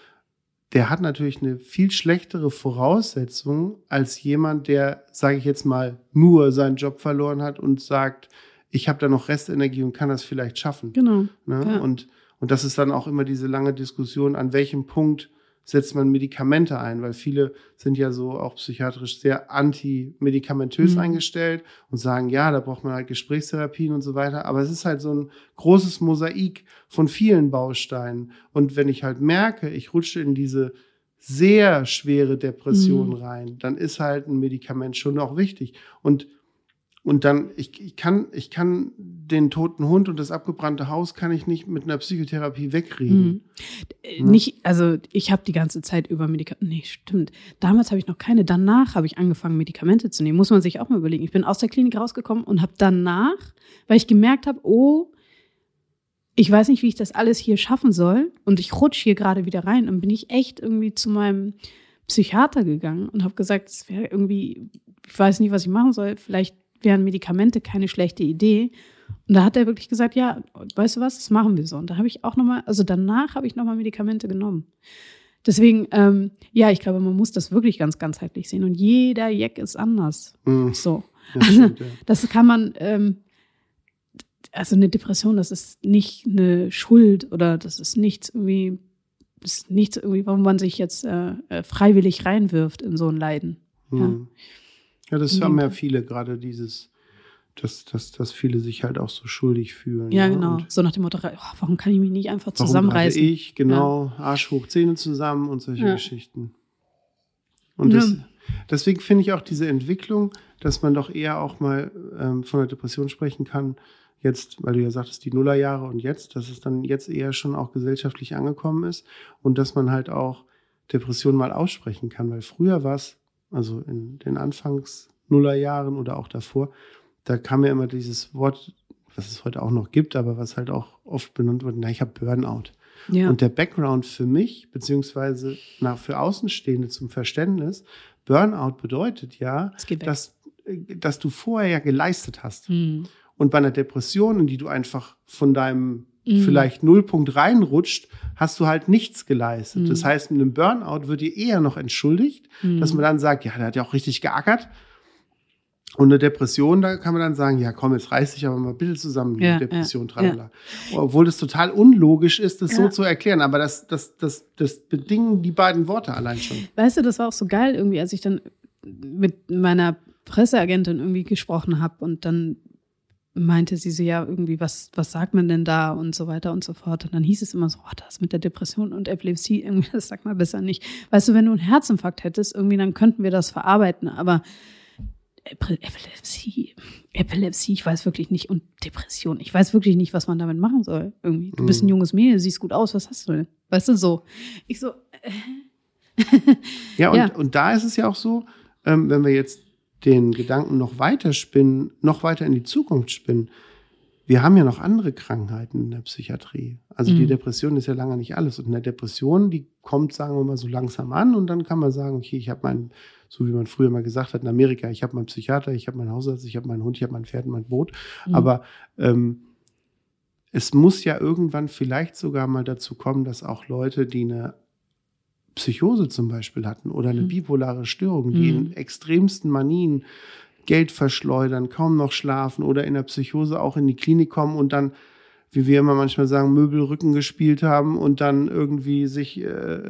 der hat natürlich eine viel schlechtere Voraussetzung als jemand, der, sage ich jetzt mal, nur seinen Job verloren hat und sagt, ich habe da noch Restenergie und kann das vielleicht schaffen. Genau. Ne? Ja. Und, und das ist dann auch immer diese lange Diskussion, an welchem Punkt setzt man Medikamente ein, weil viele sind ja so auch psychiatrisch sehr anti-medikamentös Mhm. eingestellt und sagen, ja, da braucht man halt Gesprächstherapien und so weiter. Aber es ist halt so ein großes Mosaik von vielen Bausteinen. Und wenn ich halt merke, ich rutsche in diese sehr schwere Depression Mhm. rein, dann ist halt ein Medikament schon auch wichtig. Und und dann, ich, ich, kann, ich kann den toten Hund und das abgebrannte Haus kann ich nicht mit einer Psychotherapie wegkriegen. Mhm. Ne? Nicht, also ich habe die ganze Zeit über Medikamente. Nee, stimmt. Damals habe ich noch keine. Danach habe ich angefangen, Medikamente zu nehmen. Muss man sich auch mal überlegen. Ich bin aus der Klinik rausgekommen und habe danach, weil ich gemerkt habe, oh, ich weiß nicht, wie ich das alles hier schaffen soll. Und ich rutsche hier gerade wieder rein. Und bin ich echt irgendwie zu meinem Psychiater gegangen und habe gesagt, es wäre irgendwie, ich weiß nicht, was ich machen soll. Vielleicht wären Medikamente keine schlechte Idee. Und da hat er wirklich gesagt, ja, weißt du was, das machen wir so. Und da habe ich auch nochmal, also danach habe ich nochmal Medikamente genommen. Deswegen, ähm, ja, ich glaube, man muss das wirklich ganz ganzheitlich sehen. Und jeder Jack ist anders. Mhm. So. Ja, stimmt, ja. Das kann man, ähm, also eine Depression, das ist nicht eine Schuld oder das ist nichts irgendwie, das ist nichts irgendwie, warum man sich jetzt äh, äh, freiwillig reinwirft in so ein Leiden. Mhm. Ja, das Im haben ja Gegenteil. viele, gerade dieses, dass, dass, dass viele sich halt auch so schuldig fühlen. Ja, ne? genau. Und So nach dem Motto, oh, warum kann ich mich nicht einfach warum zusammenreißen? ich, genau, Arsch hoch, Zähne zusammen und solche Ja. Geschichten. Und Ja. das, deswegen finde ich auch diese Entwicklung, dass man doch eher auch mal ähm, von einer Depression sprechen kann, jetzt, weil du ja sagtest, die Nullerjahre und jetzt, dass es dann jetzt eher schon auch gesellschaftlich angekommen ist und dass man halt auch Depression mal aussprechen kann, weil früher war es, also in den Anfangs Nullerjahren oder auch davor, da kam ja immer dieses Wort, was es heute auch noch gibt, aber was halt auch oft benannt wird, na, ich habe Burnout. Ja. Und der Background für mich, beziehungsweise nach, für Außenstehende zum Verständnis, Burnout bedeutet ja, dass, dass du vorher ja geleistet hast. Hm. Und bei einer Depression, in die du einfach von deinem Mhm. vielleicht Nullpunkt reinrutscht, hast du halt nichts geleistet. Mhm. Das heißt, mit einem Burnout wird dir eher noch entschuldigt, Hm. dass man dann sagt, ja, der hat ja auch richtig geackert. Und eine Depression, da kann man dann sagen, ja, komm, jetzt reiß dich aber mal bitte zusammen, Ja, Depression, ja, tralala. Obwohl das total unlogisch ist, das so Ja. zu erklären. Aber das, das, das, das bedingen die beiden Worte allein schon. Weißt du, das war auch so geil irgendwie, als ich dann mit meiner Presseagentin irgendwie gesprochen habe und dann meinte sie so, ja, irgendwie, was, was sagt man denn da und so weiter und so fort. Und dann hieß es immer so, oh, das mit der Depression und Epilepsie, irgendwie, das sagt man besser nicht. Weißt du, wenn du einen Herzinfarkt hättest, irgendwie, dann könnten wir das verarbeiten, aber Epilepsie, Epilepsie, ich weiß wirklich nicht, und Depression, ich weiß wirklich nicht, was man damit machen soll. Irgendwie, du bist ein Mhm. junges Mädel, siehst gut aus, was hast du denn? Weißt du, so. Ich so, äh, Ja, und, Ja. und da ist es ja auch so, ähm, wenn wir jetzt den Gedanken noch weiter spinnen, noch weiter in die Zukunft spinnen, wir haben ja noch andere Krankheiten in der Psychiatrie. Also die Mhm. Depression ist ja lange nicht alles. Und eine Depression, die kommt, sagen wir mal, so langsam an und dann kann man sagen, okay, ich habe meinen, so wie man früher mal gesagt hat in Amerika, ich habe meinen Psychiater, ich habe meinen Hausarzt, ich habe meinen Hund, ich habe mein Pferd, mein Boot. Mhm. Aber ähm, es muss ja irgendwann vielleicht sogar mal dazu kommen, dass auch Leute, die eine Psychose zum Beispiel hatten oder eine Mhm. bipolare Störung, die Mhm. in extremsten Manien Geld verschleudern, kaum noch schlafen oder in der Psychose auch in die Klinik kommen und dann, wie wir immer manchmal sagen, Möbelrücken gespielt haben und dann irgendwie sich äh,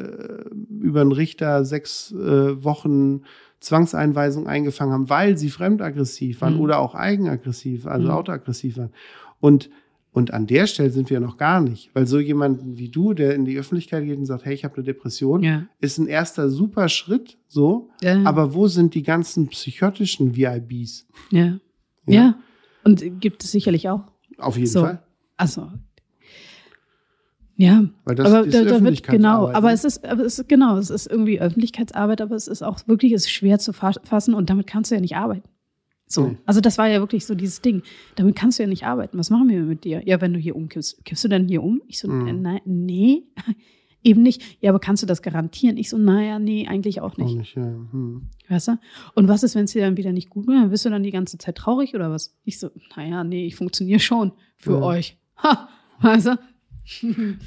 über einen Richter sechs äh, Wochen Zwangseinweisung eingefangen haben, weil sie fremdaggressiv waren Mhm. oder auch eigenaggressiv, also Mhm. autoaggressiv waren. Und und an der Stelle sind wir noch gar nicht, weil so jemanden wie du, der in die Öffentlichkeit geht und sagt, hey, ich habe eine Depression, Ja. ist ein erster super Schritt, so. Ja. Aber wo sind die ganzen psychotischen VIBs? ja. ja. Und gibt es sicherlich auch. Auf jeden So. Fall. Also. Ja, Weil das aber ist da, da wird Öffentlichkeitsarbeit, genau, aber ne? es ist, aber es ist genau, es ist irgendwie Öffentlichkeitsarbeit, aber es ist auch wirklich es ist schwer zu fa- fassen und damit kannst du ja nicht arbeiten. So, Nee. also das war ja wirklich so dieses Ding. Damit kannst du ja nicht arbeiten. Was machen wir mit dir? Ja, wenn du hier umkippst, kippst du denn hier um? Ich so, Mhm. nein, nee, eben nicht. Ja, aber kannst du das garantieren? Ich so, naja, nee, eigentlich auch Auch nicht. nicht, ja. Hm. Weißt du? Und was ist, wenn es dir dann wieder nicht gut geht? Dann bist du dann die ganze Zeit traurig oder was? Ich so, naja, nee, ich funktioniere schon für Ja. euch. Ha, weißt du?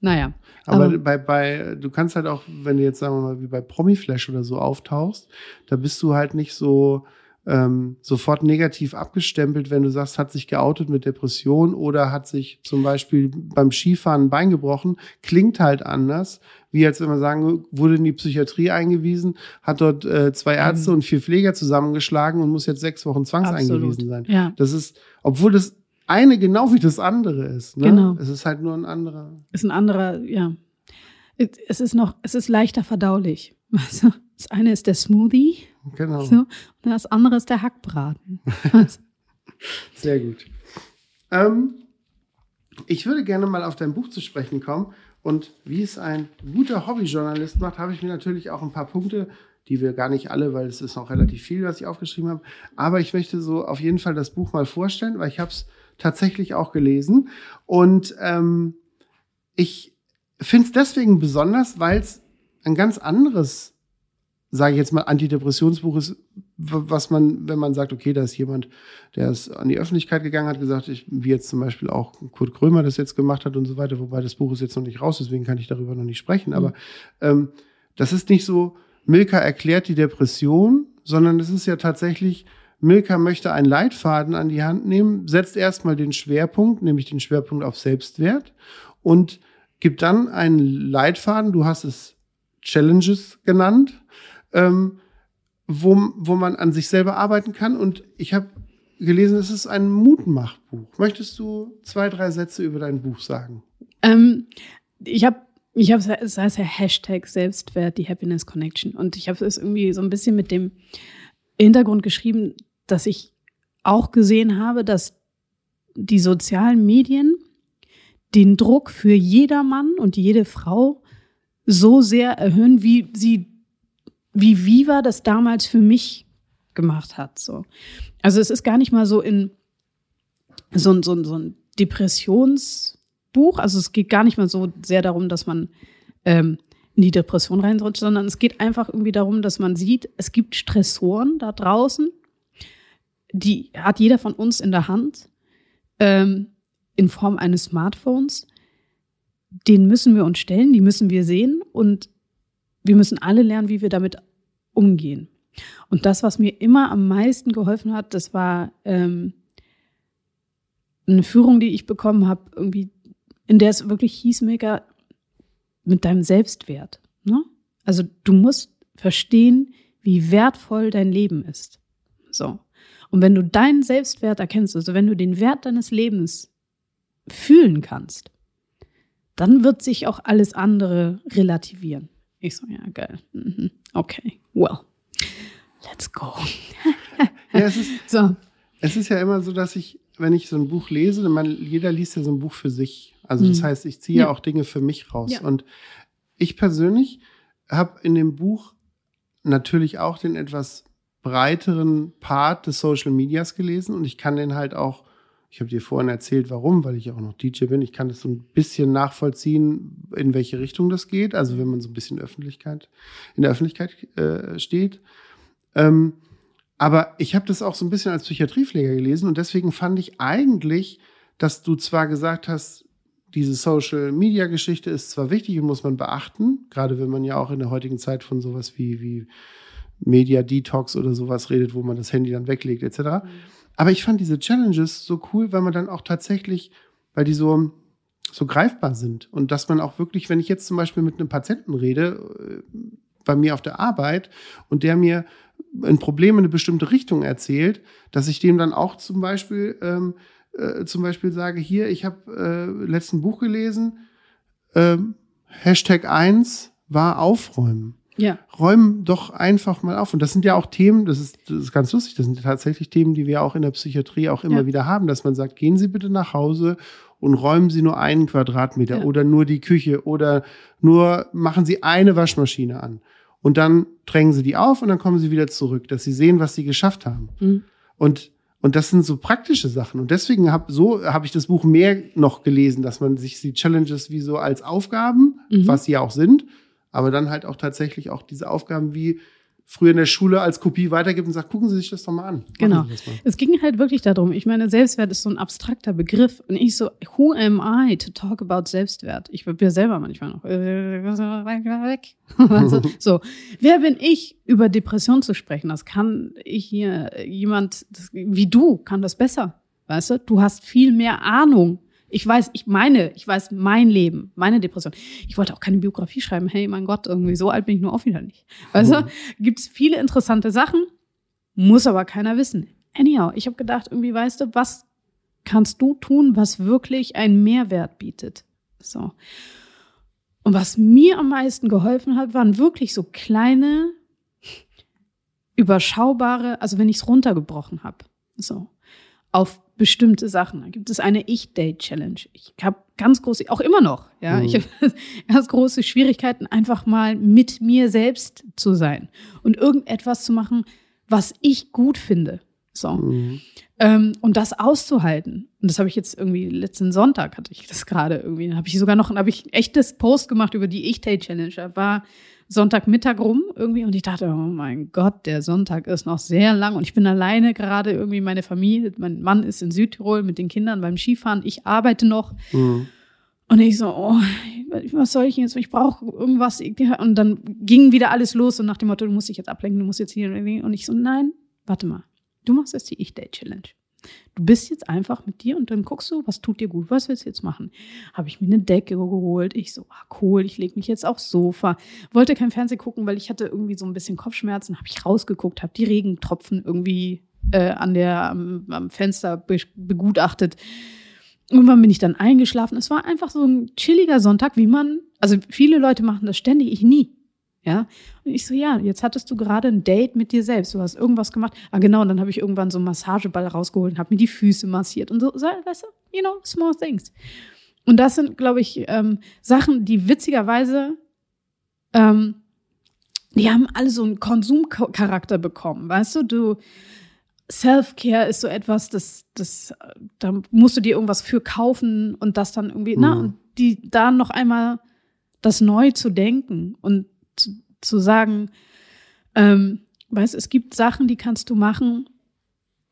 naja. Aber, Aber- bei, bei, du kannst halt auch, wenn du jetzt sagen wir mal wie bei Promiflash oder so auftauchst, da bist du halt nicht so ähm, sofort negativ abgestempelt, wenn du sagst, hat sich geoutet mit Depression oder hat sich zum Beispiel beim Skifahren ein Bein gebrochen, klingt halt anders, wie als wenn man sagen, wurde in die Psychiatrie eingewiesen, hat dort äh, zwei Ärzte und vier Pfleger zusammengeschlagen und muss jetzt sechs Wochen zwangseingewiesen sein. Ja. Das ist, obwohl das eine genau wie das andere ist. Ne? Genau. Es ist halt nur ein anderer. ist ein anderer, ja. Es ist noch, es ist leichter verdaulich. Du? Das eine ist der Smoothie, Genau. so, und das andere ist der Hackbraten. Du? Sehr gut. Ähm, ich würde gerne mal auf dein Buch zu sprechen kommen. Und wie es ein guter Hobbyjournalist macht, habe ich mir natürlich auch ein paar Punkte, die wir gar nicht alle, weil es ist noch relativ viel, was ich aufgeschrieben habe. Aber ich möchte so auf jeden Fall das Buch mal vorstellen, weil ich habe es tatsächlich auch gelesen. Und ähm, ich finde es deswegen besonders, weil es ein ganz anderes sage ich jetzt mal, Antidepressionsbuch ist, was man, wenn man sagt, okay, da ist jemand, der ist an die Öffentlichkeit gegangen, hat gesagt, ich, wie jetzt zum Beispiel auch Kurt Krömer das jetzt gemacht hat und so weiter, wobei das Buch ist jetzt noch nicht raus, deswegen kann ich darüber noch nicht sprechen. Aber ähm, das ist nicht so, Milka erklärt die Depression, sondern es ist ja tatsächlich, Milka möchte einen Leitfaden an die Hand nehmen, setzt erstmal den Schwerpunkt, nämlich den Schwerpunkt auf Selbstwert und gibt dann einen Leitfaden, du hast es Challenges genannt, ähm, wo, wo man an sich selber arbeiten kann. Und ich habe gelesen, es ist ein Mutmachbuch. Möchtest du zwei, drei Sätze über dein Buch sagen? Ähm, ich habe, ich habe, es heißt ja Hashtag Selbstwert, die Happiness Connection. Und ich habe es irgendwie so ein bisschen mit dem Hintergrund geschrieben, dass ich auch gesehen habe, dass die sozialen Medien den Druck für jedermann und jede Frau so sehr erhöhen, wie sie, wie Viva das damals für mich gemacht hat. So. Also es ist gar nicht mal so in so, ein- so, ein- so ein Depressionsbuch. Also es geht gar nicht mal so sehr darum, dass man ähm, in die Depression reinrutscht, sondern es geht einfach irgendwie darum, dass man sieht, es gibt Stressoren da draußen, die hat jeder von uns in der Hand, ähm, in Form eines Smartphones. Den müssen wir uns stellen, die müssen wir sehen und wir müssen alle lernen, wie wir damit umgehen. Und das, was mir immer am meisten geholfen hat, das war ähm, eine Führung, die ich bekommen habe, irgendwie, in der es wirklich hieß, Mega, mit deinem Selbstwert. Ne? Also du musst verstehen, wie wertvoll dein Leben ist. So. Und wenn du deinen Selbstwert erkennst, also wenn du den Wert deines Lebens fühlen kannst, dann wird sich auch alles andere relativieren. Ich so, ja, geil. Mhm. Okay, well, let's go. Ja, es ist, So, es ist ja immer so, dass ich, wenn ich so ein Buch lese, man, jeder liest ja so ein Buch für sich. Also das Mhm. heißt, ich ziehe ja Ja. auch Dinge für mich raus. Ja. Und ich persönlich habe in dem Buch natürlich auch den etwas breiteren Part des Social Medias gelesen und ich kann den halt auch, ich habe dir vorhin erzählt, warum, weil ich auch noch DJ bin, ich kann das so ein bisschen nachvollziehen, in welche Richtung das geht, also wenn man so ein bisschen Öffentlichkeit, in der Öffentlichkeit äh, steht. Ähm, aber ich habe das auch so ein bisschen als Psychiatriepfleger gelesen und deswegen fand ich eigentlich dass du zwar gesagt hast, diese Social-Media-Geschichte ist zwar wichtig und muss man beachten, gerade wenn man ja auch in der heutigen Zeit von sowas wie, wie Media-Detox oder sowas redet, wo man das Handy dann weglegt etc. Mhm. Aber ich fand diese Challenges so cool, weil man dann auch tatsächlich, weil die so, so greifbar sind und dass man auch wirklich, wenn ich jetzt zum Beispiel mit einem Patienten rede, äh, bei mir auf der Arbeit und der mir ein Problem in eine bestimmte Richtung erzählt, dass ich dem dann auch zum Beispiel ähm, äh, zum Beispiel sage, hier, ich habe äh, letzten Buch gelesen, äh, Hashtag 1 war Aufräumen. Ja. Räumen doch einfach mal auf. Und das sind ja auch Themen, das ist, das ist ganz lustig, das sind tatsächlich Themen, die wir auch in der Psychiatrie auch immer ja. wieder haben, dass man sagt, gehen Sie bitte nach Hause und räumen Sie nur einen Quadratmeter ja. oder nur die Küche oder nur machen Sie eine Waschmaschine an. Und dann drängen Sie die auf und dann kommen Sie wieder zurück, dass Sie sehen, was Sie geschafft haben. Mhm. Und und das sind so praktische Sachen. Und deswegen habe so habe ich das Buch mehr noch gelesen, dass man sich die Challenges wie so als Aufgaben, mhm. was sie ja auch sind, aber dann halt auch tatsächlich auch diese Aufgaben wie früher in der Schule als Kopie weitergibt und sagt, gucken Sie sich das doch mal an. Genau. Es ging halt wirklich darum, ich meine, Selbstwert ist so ein abstrakter Begriff und ich so, who am I to talk about Selbstwert? Ich bin ja selber manchmal noch, äh, weg. also, so, wer bin ich, über Depression zu sprechen? Das kann ich hier, jemand das, wie du, kann das besser. Weißt du, du hast viel mehr Ahnung ich weiß, ich meine, ich weiß mein Leben, meine Depression. Ich wollte auch keine Biografie schreiben. Hey, mein Gott, irgendwie so alt bin ich nur auch wieder nicht. Weißt du, mhm. gibt's viele interessante Sachen, muss aber keiner wissen. Anyhow, ich habe gedacht, irgendwie weißt du, was kannst du tun, was wirklich einen Mehrwert bietet? So. Und was mir am meisten geholfen hat, waren wirklich so kleine, überschaubare, also wenn ich es runtergebrochen habe, so auf bestimmte Sachen. Da gibt es eine Ich-Date-Challenge. Ich habe ganz große, auch immer noch, ja, mhm. ich habe ganz große Schwierigkeiten, einfach mal mit mir selbst zu sein und irgendetwas zu machen, was ich gut finde. So. Mhm. Ähm, und das auszuhalten. Und das habe ich jetzt irgendwie letzten Sonntag hatte ich das gerade irgendwie. Da habe ich sogar noch, habe ich ein echtes Post gemacht über die Ich-Date-Challenge. Da war Sonntagmittag rum irgendwie und ich dachte, oh mein Gott, der Sonntag ist noch sehr lang und ich bin alleine gerade irgendwie meine Familie, mein Mann ist in Südtirol mit den Kindern beim Skifahren, ich arbeite noch. Mhm. Und ich so, oh, was soll ich jetzt? Ich brauche irgendwas. Und dann ging wieder alles los und nach dem Motto, du musst dich jetzt ablenken, du musst jetzt hier. Und ich so, nein, warte mal. Du machst jetzt die Ich-Day-Challenge. Du bist jetzt einfach mit dir und dann guckst du, was tut dir gut, was willst du jetzt machen? Habe ich mir eine Decke geholt. Ich so, ah, cool, ich lege mich jetzt aufs Sofa. Wollte kein Fernsehen gucken, weil ich hatte irgendwie so ein bisschen Kopfschmerzen. Habe ich rausgeguckt, habe die Regentropfen irgendwie äh, an der, am, am Fenster be begutachtet. Irgendwann bin ich dann eingeschlafen. Es war einfach so ein chilliger Sonntag, wie man, also viele Leute machen das ständig, ich nie. Ja. Und ich so, ja, jetzt hattest du gerade ein Date mit dir selbst. Du hast irgendwas gemacht. Ah, genau. Und dann habe ich irgendwann so einen Massageball rausgeholt und habe mir die Füße massiert und so, weißt du, you know, small things. Und das sind, glaube ich, ähm, Sachen, die witzigerweise, ähm, die haben alle so einen Konsumcharakter bekommen. Weißt du, du, Self-Care ist so etwas, das, das, da musst du dir irgendwas für kaufen und das dann irgendwie, mhm. na, und die da noch einmal das neu zu denken und zu, zu sagen, ähm, weißt, es gibt Sachen, die kannst du machen,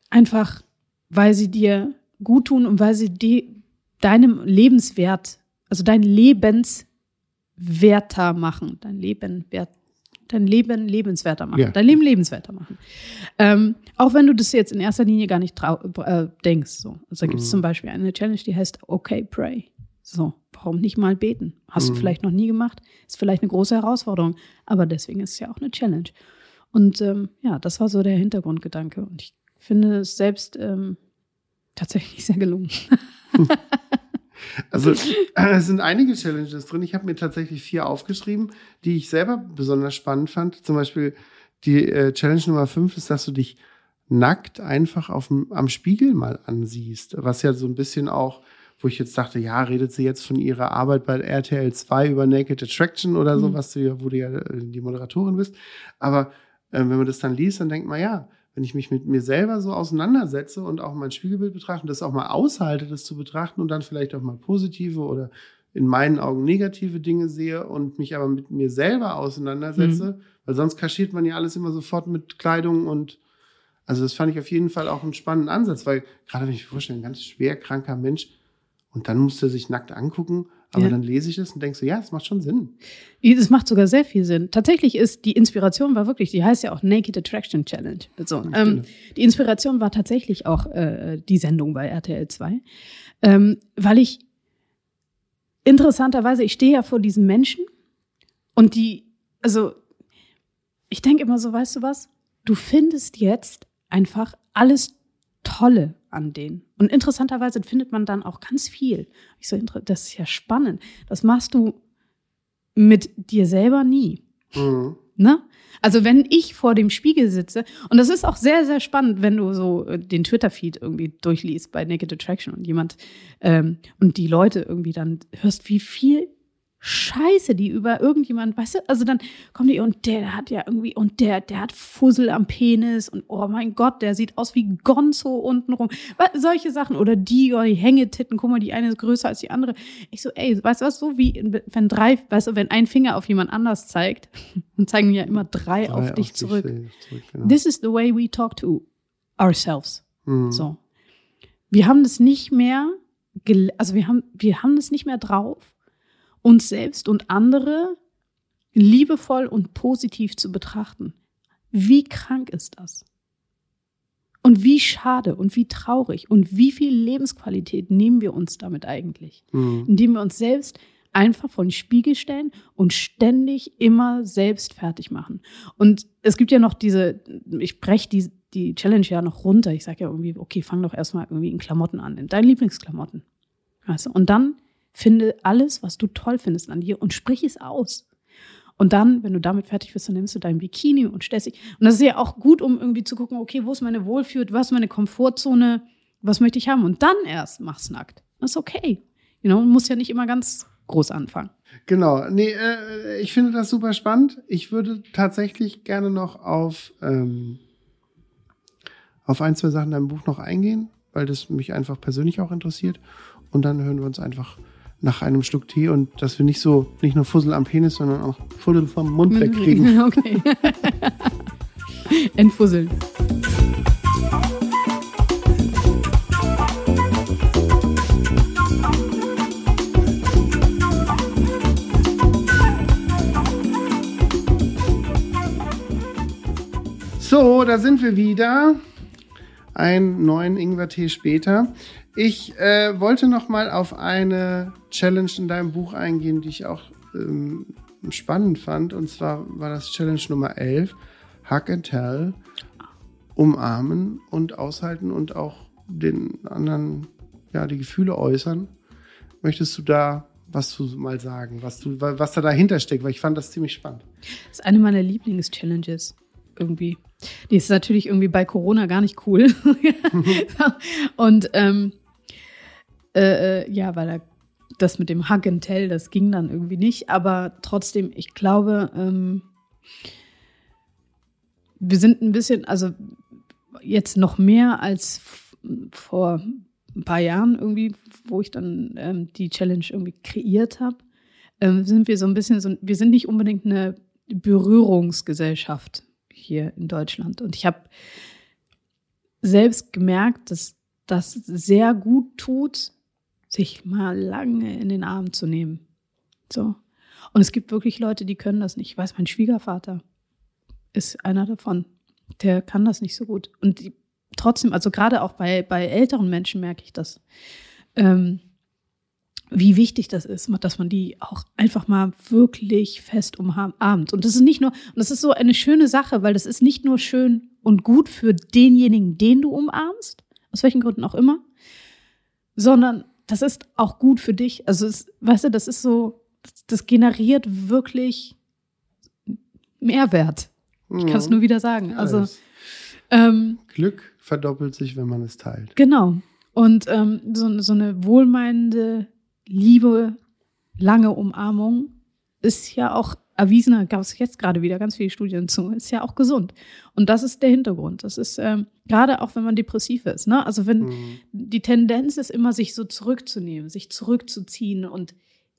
einfach weil sie dir gut tun und weil sie die, deinem Lebenswert, also dein Lebenswerter machen, dein Leben wert, dein Leben lebenswerter machen, ja. dein Leben lebenswerter machen. Ähm, auch wenn du das jetzt in erster Linie gar nicht äh, denkst. So. Also da gibt es mhm. zum Beispiel eine Challenge, die heißt Okay Pray. So, warum nicht mal beten? Hast mhm. du vielleicht noch nie gemacht? Ist vielleicht eine große Herausforderung, aber deswegen ist es ja auch eine Challenge. Und ähm, ja, das war so der Hintergrundgedanke. Und ich finde es selbst ähm, tatsächlich sehr gelungen. Also es sind einige Challenges drin. Ich habe mir tatsächlich vier aufgeschrieben, die ich selber besonders spannend fand. Zum Beispiel die äh, Challenge Nummer fünf ist, dass du dich nackt einfach auf, am Spiegel mal ansiehst, was ja so ein bisschen auch wo ich jetzt dachte, ja, redet sie jetzt von ihrer Arbeit bei RTL 2 über Naked Attraction oder so, mhm. was du wo du ja äh, die Moderatorin bist. Aber äh, wenn man das dann liest, dann denkt man, ja, wenn ich mich mit mir selber so auseinandersetze und auch mein Spiegelbild betrachte und das auch mal aushalte, das zu betrachten und dann vielleicht auch mal positive oder in meinen Augen negative Dinge sehe und mich aber mit mir selber auseinandersetze, mhm. weil sonst kaschiert man ja alles immer sofort mit Kleidung und Also das fand ich auf jeden Fall auch einen spannenden Ansatz, weil gerade wenn ich mir vorstelle, ein ganz schwer kranker Mensch und dann muss er sich nackt angucken, aber Ja. dann lese ich es und denke so, ja, das macht schon Sinn. Das macht sogar sehr viel Sinn. Tatsächlich ist die Inspiration war wirklich, die heißt ja auch Naked Attraction Challenge. So, ähm, die Inspiration war tatsächlich auch äh, die Sendung bei RTL 2, ähm, weil ich interessanterweise, ich stehe ja vor diesen Menschen und die, also ich denke immer so, weißt du was? Du findest jetzt einfach alles Tolle an denen. Und interessanterweise findet man dann auch ganz viel. Ich so, das ist ja spannend. Das machst du mit dir selber nie. Mhm. Ne? Also wenn ich vor dem Spiegel sitze, und das ist auch sehr, sehr spannend, wenn du so äh, den Twitter-Feed irgendwie durchliest bei Naked Attraction und jemand ähm, und die Leute irgendwie dann hörst, wie viel Scheiße, die über irgendjemand, weißt du, also dann kommen die und der hat ja irgendwie, und der, der hat Fussel am Penis und oh mein Gott, der sieht aus wie Gonzo untenrum. Solche Sachen. Oder die, oh, die Hängetitten, guck mal, die eine ist größer als die andere. Ich so, ey, weißt du was, so wie, wenn drei, weißt du, wenn ein Finger auf jemand anders zeigt, dann zeigen ja immer drei, Drei auf dich zurück. zurück genau. This is the way we talk to ourselves. Mhm. So. Wir haben das nicht mehr, also wir haben, wir haben das nicht mehr drauf, uns selbst und andere liebevoll und positiv zu betrachten. Wie krank ist das? Und wie schade und wie traurig und wie viel Lebensqualität nehmen wir uns damit eigentlich? Mhm. Indem wir uns selbst einfach vor den Spiegel stellen und ständig immer selbst fertig machen. Und es gibt ja noch diese, ich breche die, die Challenge ja noch runter. Ich sage ja irgendwie, okay, fang doch erstmal irgendwie in Klamotten an, in deinen Lieblingsklamotten. Weißt du? Und dann finde alles, was du toll findest an dir und sprich es aus. Und dann, wenn du damit fertig bist, dann nimmst du dein Bikini und stellst dich. Und das ist ja auch gut, um irgendwie zu gucken, okay, wo ist meine Wohlfühl, was ist meine Komfortzone, was möchte ich haben? Und dann erst mach's nackt. Das ist okay. You know, muss ja nicht immer ganz groß anfangen. Genau, nee, äh, ich finde das super spannend. Ich würde tatsächlich gerne noch auf, ähm, auf ein, zwei Sachen in deinem Buch noch eingehen, weil das mich einfach persönlich auch interessiert. Und dann hören wir uns einfach nach einem Schluck Tee und dass wir nicht so, nicht nur Fussel am Penis, sondern auch Fussel vom Mund wegkriegen. Okay. Entfusseln. So, da sind wir wieder. Einen neuen Ingwer-Tee später. Ich äh, wollte noch mal auf eine Challenge in deinem Buch eingehen, die ich auch ähm, spannend fand. Und zwar war das Challenge Nummer 11. Hug and Tell. Umarmen und aushalten und auch den anderen, ja, die Gefühle äußern. Möchtest du da was zu mal sagen, was, du, was da dahinter steckt? Weil ich fand das ziemlich spannend. Das ist eine meiner Lieblings-Challenges irgendwie. Die ist natürlich irgendwie bei Corona gar nicht cool. und ähm, äh, äh, ja, weil er, das mit dem Hug and Tell, das ging dann irgendwie nicht. Aber trotzdem, ich glaube, ähm, wir sind ein bisschen, also jetzt noch mehr als vor ein paar Jahren irgendwie, wo ich dann ähm, die Challenge irgendwie kreiert habe, ähm, sind wir so ein bisschen so, wir sind nicht unbedingt eine Berührungsgesellschaft hier in Deutschland. Und ich habe selbst gemerkt, dass das sehr gut tut, sich mal lange in den Arm zu nehmen. So. Und es gibt wirklich Leute, die können das nicht. Ich weiß, mein Schwiegervater ist einer davon. Der kann das nicht so gut. Und die, trotzdem, also gerade auch bei, bei älteren Menschen merke ich das, ähm, wie wichtig das ist, dass man die auch einfach mal wirklich fest umarmt. Und das ist nicht nur, und das ist so eine schöne Sache, weil das ist nicht nur schön und gut für denjenigen, den du umarmst, aus welchen Gründen auch immer, sondern das ist auch gut für dich. Also, es, weißt du, das ist so, das, generiert wirklich Mehrwert. Ich kann es nur wieder sagen. Also, ähm, Glück verdoppelt sich, wenn man es teilt. Genau. Und ähm, so, so eine wohlmeinende, liebe, lange Umarmung ist ja auch erwiesener, gab es jetzt gerade wieder ganz viele Studien zu, ist ja auch gesund. Und das ist der Hintergrund. Das ist ähm, gerade auch, wenn man depressiv ist. Ne? Also wenn Mhm. die Tendenz ist immer, sich so zurückzunehmen, sich zurückzuziehen und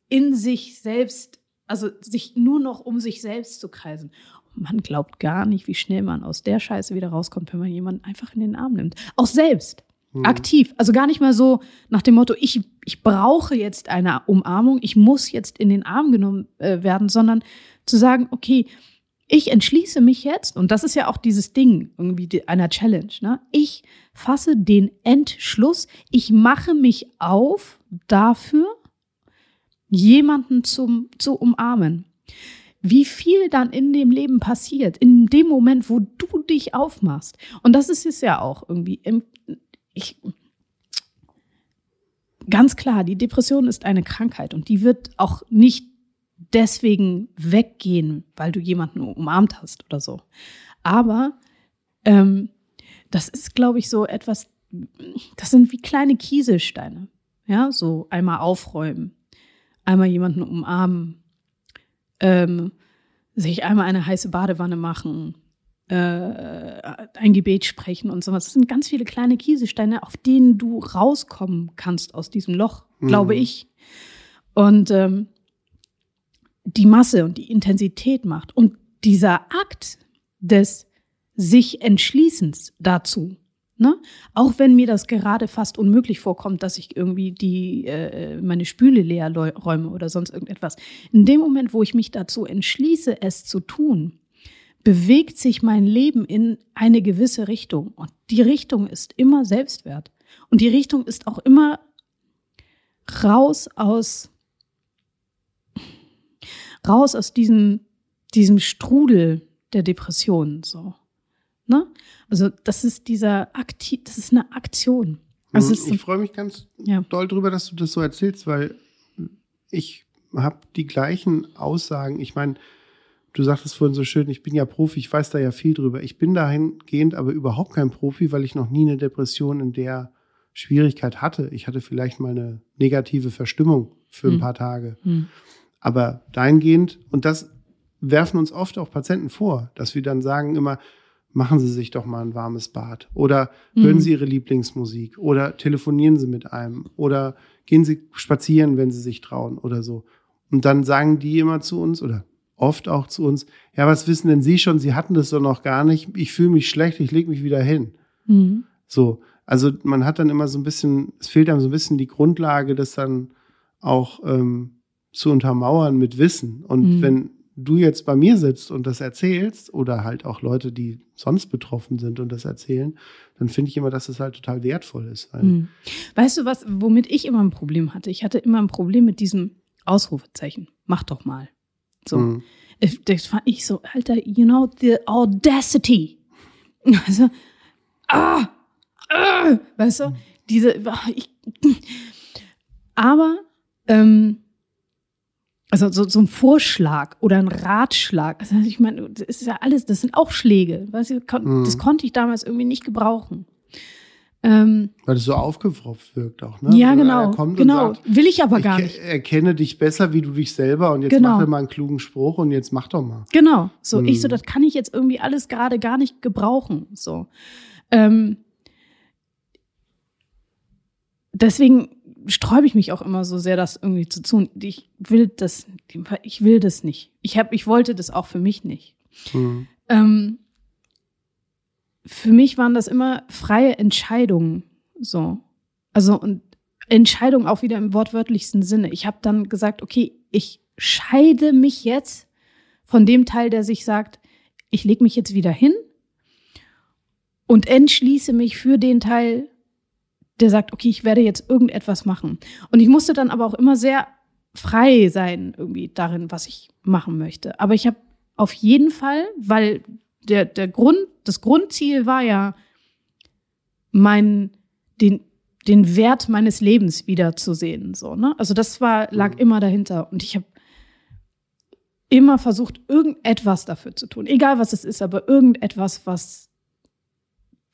in sich selbst Also sich nur noch um sich selbst zu kreisen. Und man glaubt gar nicht, wie schnell man aus der Scheiße wieder rauskommt, wenn man jemanden einfach in den Arm nimmt. Auch selbst. Aktiv. Also gar nicht mal so nach dem Motto, ich, ich brauche jetzt eine Umarmung, ich muss jetzt in den Arm genommen äh, werden, sondern zu sagen, okay, ich entschließe mich jetzt, und das ist ja auch dieses Ding irgendwie einer Challenge, ne? Ich fasse den Entschluss, ich mache mich auf dafür, jemanden zum, zu umarmen. Wie viel dann in dem Leben passiert, in dem Moment, wo du dich aufmachst. Und das ist es ja auch irgendwie. Ich, ganz klar, die Depression ist eine Krankheit und die wird auch nicht deswegen weggehen, weil du jemanden umarmt hast oder so. Aber ähm, das ist, glaube ich, so etwas, das sind wie kleine Kieselsteine. Ja, so einmal aufräumen, einmal jemanden umarmen, ähm, sich einmal eine heiße Badewanne machen, äh, ein Gebet sprechen und sowas. Das sind ganz viele kleine Kieselsteine, auf denen du rauskommen kannst aus diesem Loch, glaube Mhm. ich. Und ähm, die Masse und die Intensität macht. Und dieser Akt des sich Entschließens dazu, ne? auch wenn mir das gerade fast unmöglich vorkommt, dass ich irgendwie die, äh, meine Spüle leer räume oder sonst irgendetwas. In dem Moment, wo ich mich dazu entschließe, es zu tun, bewegt sich mein Leben in eine gewisse Richtung. Und die Richtung ist immer Selbstwert. Und die Richtung ist auch immer raus aus raus aus diesem, diesem Strudel der Depression. So. Ne? Also, das ist dieser Akti das ist eine Aktion. Also, ich freue mich ganz Ja. doll drüber, dass du das so erzählst, weil ich habe die gleichen Aussagen. Ich meine, du sagtest vorhin so schön, ich bin ja Profi, ich weiß da ja viel drüber. Ich bin dahingehend aber überhaupt kein Profi, weil ich noch nie eine Depression in der Schwierigkeit hatte. Ich hatte vielleicht mal eine negative Verstimmung für ein Hm. paar Tage. Hm. Aber dahingehend, und das werfen uns oft auch Patienten vor, dass wir dann sagen immer, machen Sie sich doch mal ein warmes Bad oder hören Mhm. Sie Ihre Lieblingsmusik oder telefonieren Sie mit einem oder gehen Sie spazieren, wenn Sie sich trauen oder so. Und dann sagen die immer zu uns oder oft auch zu uns, ja, was wissen denn Sie schon? Sie hatten das doch noch gar nicht. Ich fühle mich schlecht, ich lege mich wieder hin. Mhm. So, also man hat dann immer so ein bisschen, es fehlt einem so ein bisschen die Grundlage, das dann auch ähm, zu untermauern mit Wissen. Und Mhm. wenn du jetzt bei mir sitzt und das erzählst oder halt auch Leute, die sonst betroffen sind und das erzählen, dann finde ich immer, dass es halt total wertvoll ist. Weil, Hm. Weißt du was, womit ich immer ein Problem hatte? Ich hatte immer ein Problem mit diesem Ausrufezeichen. Mach doch mal. So. Mhm. Das fand ich so, Alter, you know, the audacity. Also, ah, ah, weißt du, diese, ah, ich, aber, ähm, also so, so ein Vorschlag oder ein Ratschlag, also ich meine, das ist ja alles, das sind auch Schläge, weißt du, das konnte ich damals irgendwie nicht gebrauchen. Ähm, Weil es so aufgepfropft wirkt auch. Ne? ja, Wenn genau, genau, sagt, will ich aber ich gar ke- nicht. erkenne dich besser wie du dich selber und jetzt Genau. mach mal einen klugen Spruch und jetzt mach doch mal. Genau. So, ich so, das kann ich jetzt irgendwie alles gerade gar nicht gebrauchen. So. Ähm, deswegen sträube ich mich auch immer so sehr, das irgendwie zu tun. Ich will das, ich will das nicht. Ich hab, ich wollte das auch für mich nicht. Mhm. Ähm, für mich waren das immer freie Entscheidungen. So. Also, und Entscheidungen auch wieder im wortwörtlichsten Sinne. Ich habe dann gesagt, okay, ich scheide mich jetzt von dem Teil, der sich sagt, ich lege mich jetzt wieder hin und entschließe mich für den Teil, der sagt, okay, ich werde jetzt irgendetwas machen. Und ich musste dann aber auch immer sehr frei sein irgendwie darin, was ich machen möchte. Aber ich habe auf jeden Fall, weil der, der Grund, das Grundziel war ja, mein, den, den Wert meines Lebens wiederzusehen. So, ne? Also das war, lag Mhm. immer dahinter. Und ich habe immer versucht, irgendetwas dafür zu tun. Egal was es ist, aber irgendetwas, was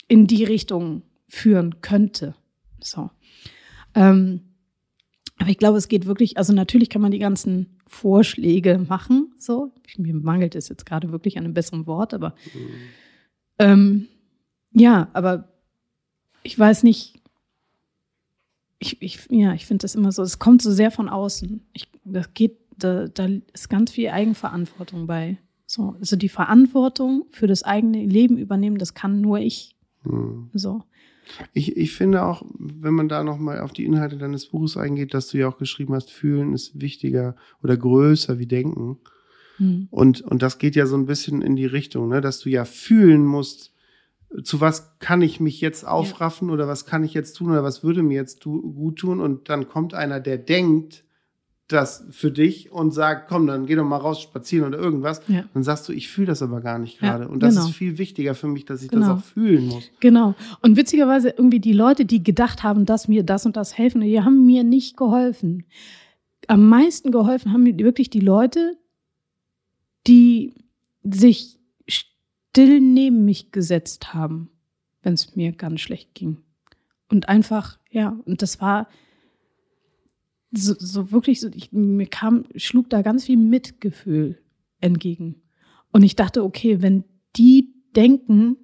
in die Richtung führen könnte. So. Ähm, aber ich glaube, es geht wirklich, also natürlich kann man die ganzen Vorschläge machen, so. Mir mangelt es jetzt gerade wirklich an einem besseren Wort, aber ähm, ja, aber ich weiß nicht, ich, ich, ja, ich finde das immer so, es kommt so sehr von außen. Ich, das geht da, da ist ganz viel Eigenverantwortung bei. So, also die Verantwortung für das eigene Leben übernehmen, das kann nur ich. Hm. So. Ich, ich finde auch, wenn man da nochmal auf die Inhalte deines Buches eingeht, dass du ja auch geschrieben hast, fühlen ist wichtiger oder größer wie denken. Hm. Und, und das geht ja so ein bisschen in die Richtung, ne? dass du ja fühlen musst, zu was kann ich mich jetzt aufraffen oder was kann ich jetzt tun oder was würde mir jetzt tu, gut tun. Und dann kommt einer, der denkt das für dich und sagt, komm, dann geh doch mal raus spazieren oder irgendwas. Ja. Dann sagst du, ich fühle das aber gar nicht Ja, gerade. und das genau. ist viel wichtiger für mich, dass ich das Genau. auch fühlen muss. Genau. Und witzigerweise irgendwie die Leute, die gedacht haben, dass mir das und das helfen, die haben mir nicht geholfen. Am meisten geholfen haben mir wirklich die Leute, die sich still neben mich gesetzt haben, wenn es mir ganz schlecht ging. Und einfach, ja, und das war so, so wirklich so, ich, mir kam, schlug da ganz viel Mitgefühl entgegen. Und ich dachte, okay, wenn die denken,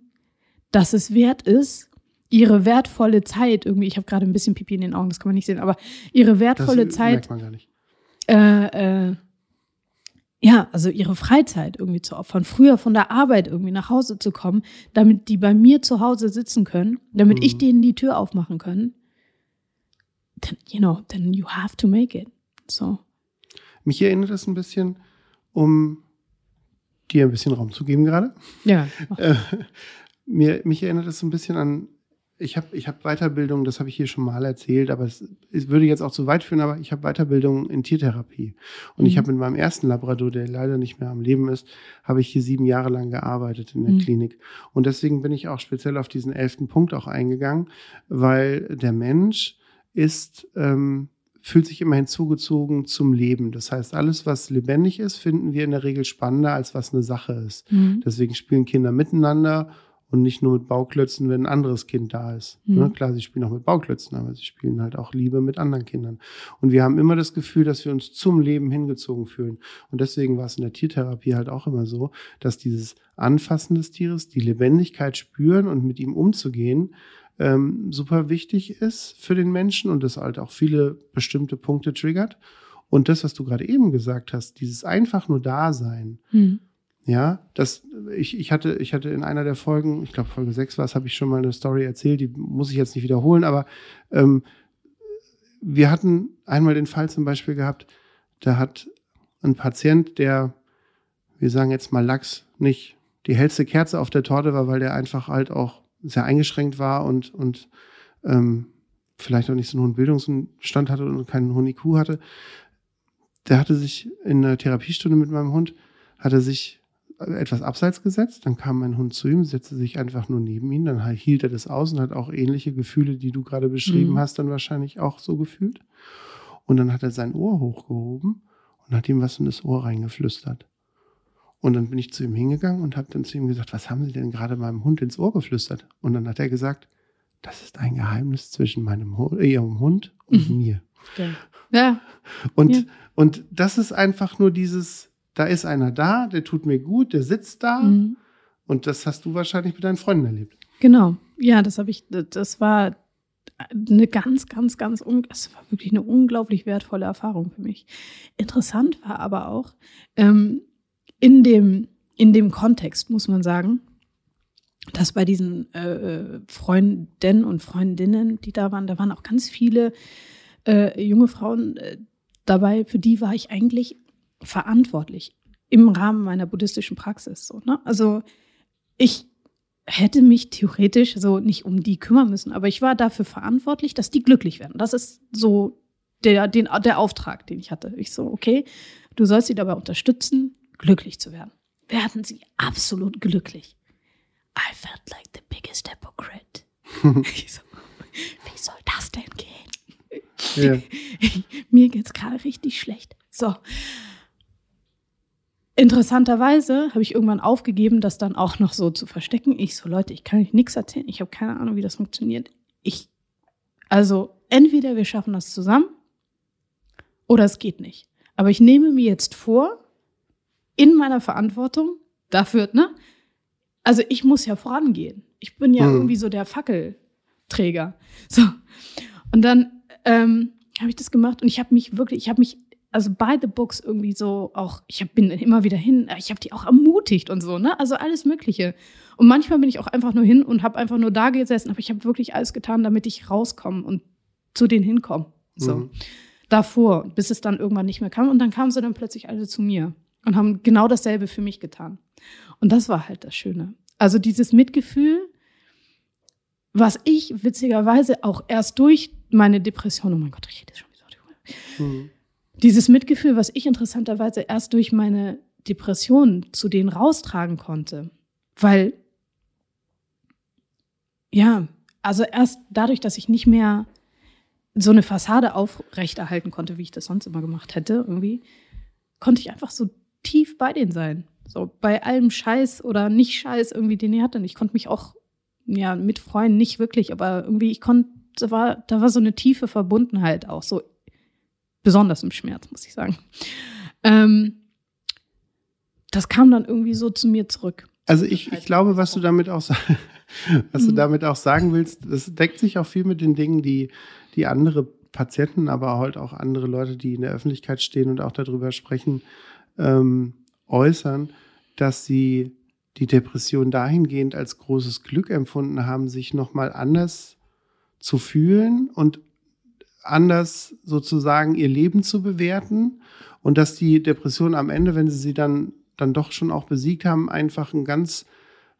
dass es wert ist, ihre wertvolle Zeit irgendwie, ich habe gerade ein bisschen Pipi in den Augen, das kann man nicht sehen, aber ihre Das wertvolle Zeit merkt man gar nicht. äh, äh, ja, also ihre Freizeit irgendwie zu opfern, früher von der Arbeit irgendwie nach Hause zu kommen, damit die bei mir zu Hause sitzen können, damit Mhm. ich denen die Tür aufmachen können, then, you know, then you have to make it. So. Mich erinnert das ein bisschen, um dir ein bisschen Raum zu geben gerade. Ja. Äh, mir, mich erinnert so ein bisschen an, ich habe ich hab Weiterbildung, das habe ich hier schon mal erzählt, aber es, es würde jetzt auch zu weit führen, aber ich habe Weiterbildung in Tiertherapie. Und ich Mhm. habe mit meinem ersten Labrador, der leider nicht mehr am Leben ist, habe ich hier sieben Jahre lang gearbeitet in der Mhm. Klinik. Und deswegen bin ich auch speziell auf diesen elften Punkt auch eingegangen, weil der Mensch ist, ähm, fühlt sich immer hinzugezogen zum Leben. Das heißt, alles, was lebendig ist, finden wir in der Regel spannender, als was eine Sache ist. Mhm. Deswegen spielen Kinder miteinander und nicht nur mit Bauklötzen, wenn ein anderes Kind da ist. Mhm. Ne? Klar, sie spielen auch mit Bauklötzen, aber sie spielen halt auch Liebe mit anderen Kindern. Und wir haben immer das Gefühl, dass wir uns zum Leben hingezogen fühlen. Und deswegen war es in der Tiertherapie halt auch immer so, dass dieses Anfassen des Tieres, die Lebendigkeit spüren und mit ihm umzugehen, ähm, super wichtig ist für den Menschen und das halt auch viele bestimmte Punkte triggert. Und das, was du gerade eben gesagt hast, dieses einfach nur Dasein, Mhm. ja, das, ich, ich hatte, ich hatte in einer der Folgen, ich glaube Folge 6 war es, habe ich schon mal eine Story erzählt, die muss ich jetzt nicht wiederholen, aber ähm, wir hatten einmal den Fall zum Beispiel gehabt, da hat ein Patient, der, wir sagen jetzt mal Lachs, nicht die hellste Kerze auf der Torte war, weil der einfach halt auch sehr eingeschränkt war und, und ähm, vielleicht auch nicht so einen hohen Bildungsstand hatte und keinen hohen IQ hatte. Der hatte sich in einer Therapiestunde mit meinem Hund, hatte sich etwas abseits gesetzt, dann kam mein Hund zu ihm, setzte sich einfach nur neben ihn, dann hielt er das aus und hat auch ähnliche Gefühle, die du gerade beschrieben Mhm. hast, dann wahrscheinlich auch so gefühlt. Und dann hat er sein Ohr hochgehoben und hat ihm was in das Ohr reingeflüstert. Und dann bin ich zu ihm hingegangen und habe dann zu ihm gesagt, was haben Sie denn gerade meinem Hund ins Ohr geflüstert? Und dann hat er gesagt, das ist ein Geheimnis zwischen meinem Hund, äh, Ihrem Hund und Mhm. mir. Ja. ja. Und, Ja. und das ist einfach nur dieses, da ist einer da, der tut mir gut, der sitzt da. Mhm. Und das hast du wahrscheinlich mit deinen Freunden erlebt. Genau. Ja, das habe ich, das war eine ganz, ganz, ganz, un- es war wirklich eine unglaublich wertvolle Erfahrung für mich. Interessant war aber auch, ähm, in dem, in dem Kontext muss man sagen, dass bei diesen äh, Freundinnen und Freundinnen, die da waren, da waren auch ganz viele äh, junge Frauen äh, dabei, für die war ich eigentlich verantwortlich im Rahmen meiner buddhistischen Praxis. So, ne? Also ich hätte mich theoretisch so nicht um die kümmern müssen, aber ich war dafür verantwortlich, dass die glücklich werden. Das ist so der, den, der Auftrag, den ich hatte. Ich so, okay, du sollst sie dabei unterstützen, glücklich zu werden. Werden sie absolut glücklich. I felt like the biggest hypocrite. ich so, wie soll das denn gehen? Ja. Mir geht's gerade richtig schlecht. So. Interessanterweise habe ich irgendwann aufgegeben, das dann auch noch so zu verstecken. Ich so, Leute, ich kann euch nichts erzählen. Ich habe keine Ahnung, wie das funktioniert. Ich, also entweder wir schaffen das zusammen oder es geht nicht. Aber ich nehme mir jetzt vor, in meiner Verantwortung dafür, ne? Also ich muss ja vorangehen. Ich bin ja Mhm. irgendwie so der Fackelträger. So. Und dann ähm, habe ich das gemacht und ich habe mich wirklich, ich habe mich also by the books irgendwie so auch, ich hab, bin immer wieder hin, ich habe die auch ermutigt und so, ne? Also alles Mögliche. Und manchmal bin ich auch einfach nur hin und habe einfach nur da gesessen, aber ich habe wirklich alles getan, damit ich rauskomme und zu denen hinkomme. So. Mhm. Davor, bis es dann irgendwann nicht mehr kam. Und dann kamen sie dann plötzlich alle zu mir und haben genau dasselbe für mich getan. Und das war halt das Schöne. Also dieses Mitgefühl, was ich witzigerweise auch erst durch meine Depression, oh mein Gott, ich rede schon wieder. Mhm. Dieses Mitgefühl, was ich interessanterweise erst durch meine Depression zu denen raustragen konnte. Weil, ja, also erst dadurch, dass ich nicht mehr so eine Fassade aufrechterhalten konnte, wie ich das sonst immer gemacht hätte, irgendwie, konnte ich einfach so tief bei denen sein. So bei allem Scheiß oder nicht Scheiß irgendwie, den ich hatte. Und ich konnte mich auch, ja, mit Freunden nicht wirklich, aber irgendwie, ich konnte, da war, da war so eine tiefe Verbundenheit auch, so besonders im Schmerz, muss ich sagen. Ähm, das kam dann irgendwie so zu mir zurück. Also ich, ich glaube, was du damit auch was du Mhm. damit auch sagen willst, das deckt sich auch viel mit den Dingen, die, die andere Patienten, aber halt auch andere Leute, die in der Öffentlichkeit stehen und auch darüber sprechen, ähm, äußern, dass sie die Depression dahingehend als großes Glück empfunden haben, sich nochmal anders zu fühlen und anders sozusagen ihr Leben zu bewerten. Und dass die Depression am Ende, wenn sie sie dann dann doch schon auch besiegt haben, einfach ein ganz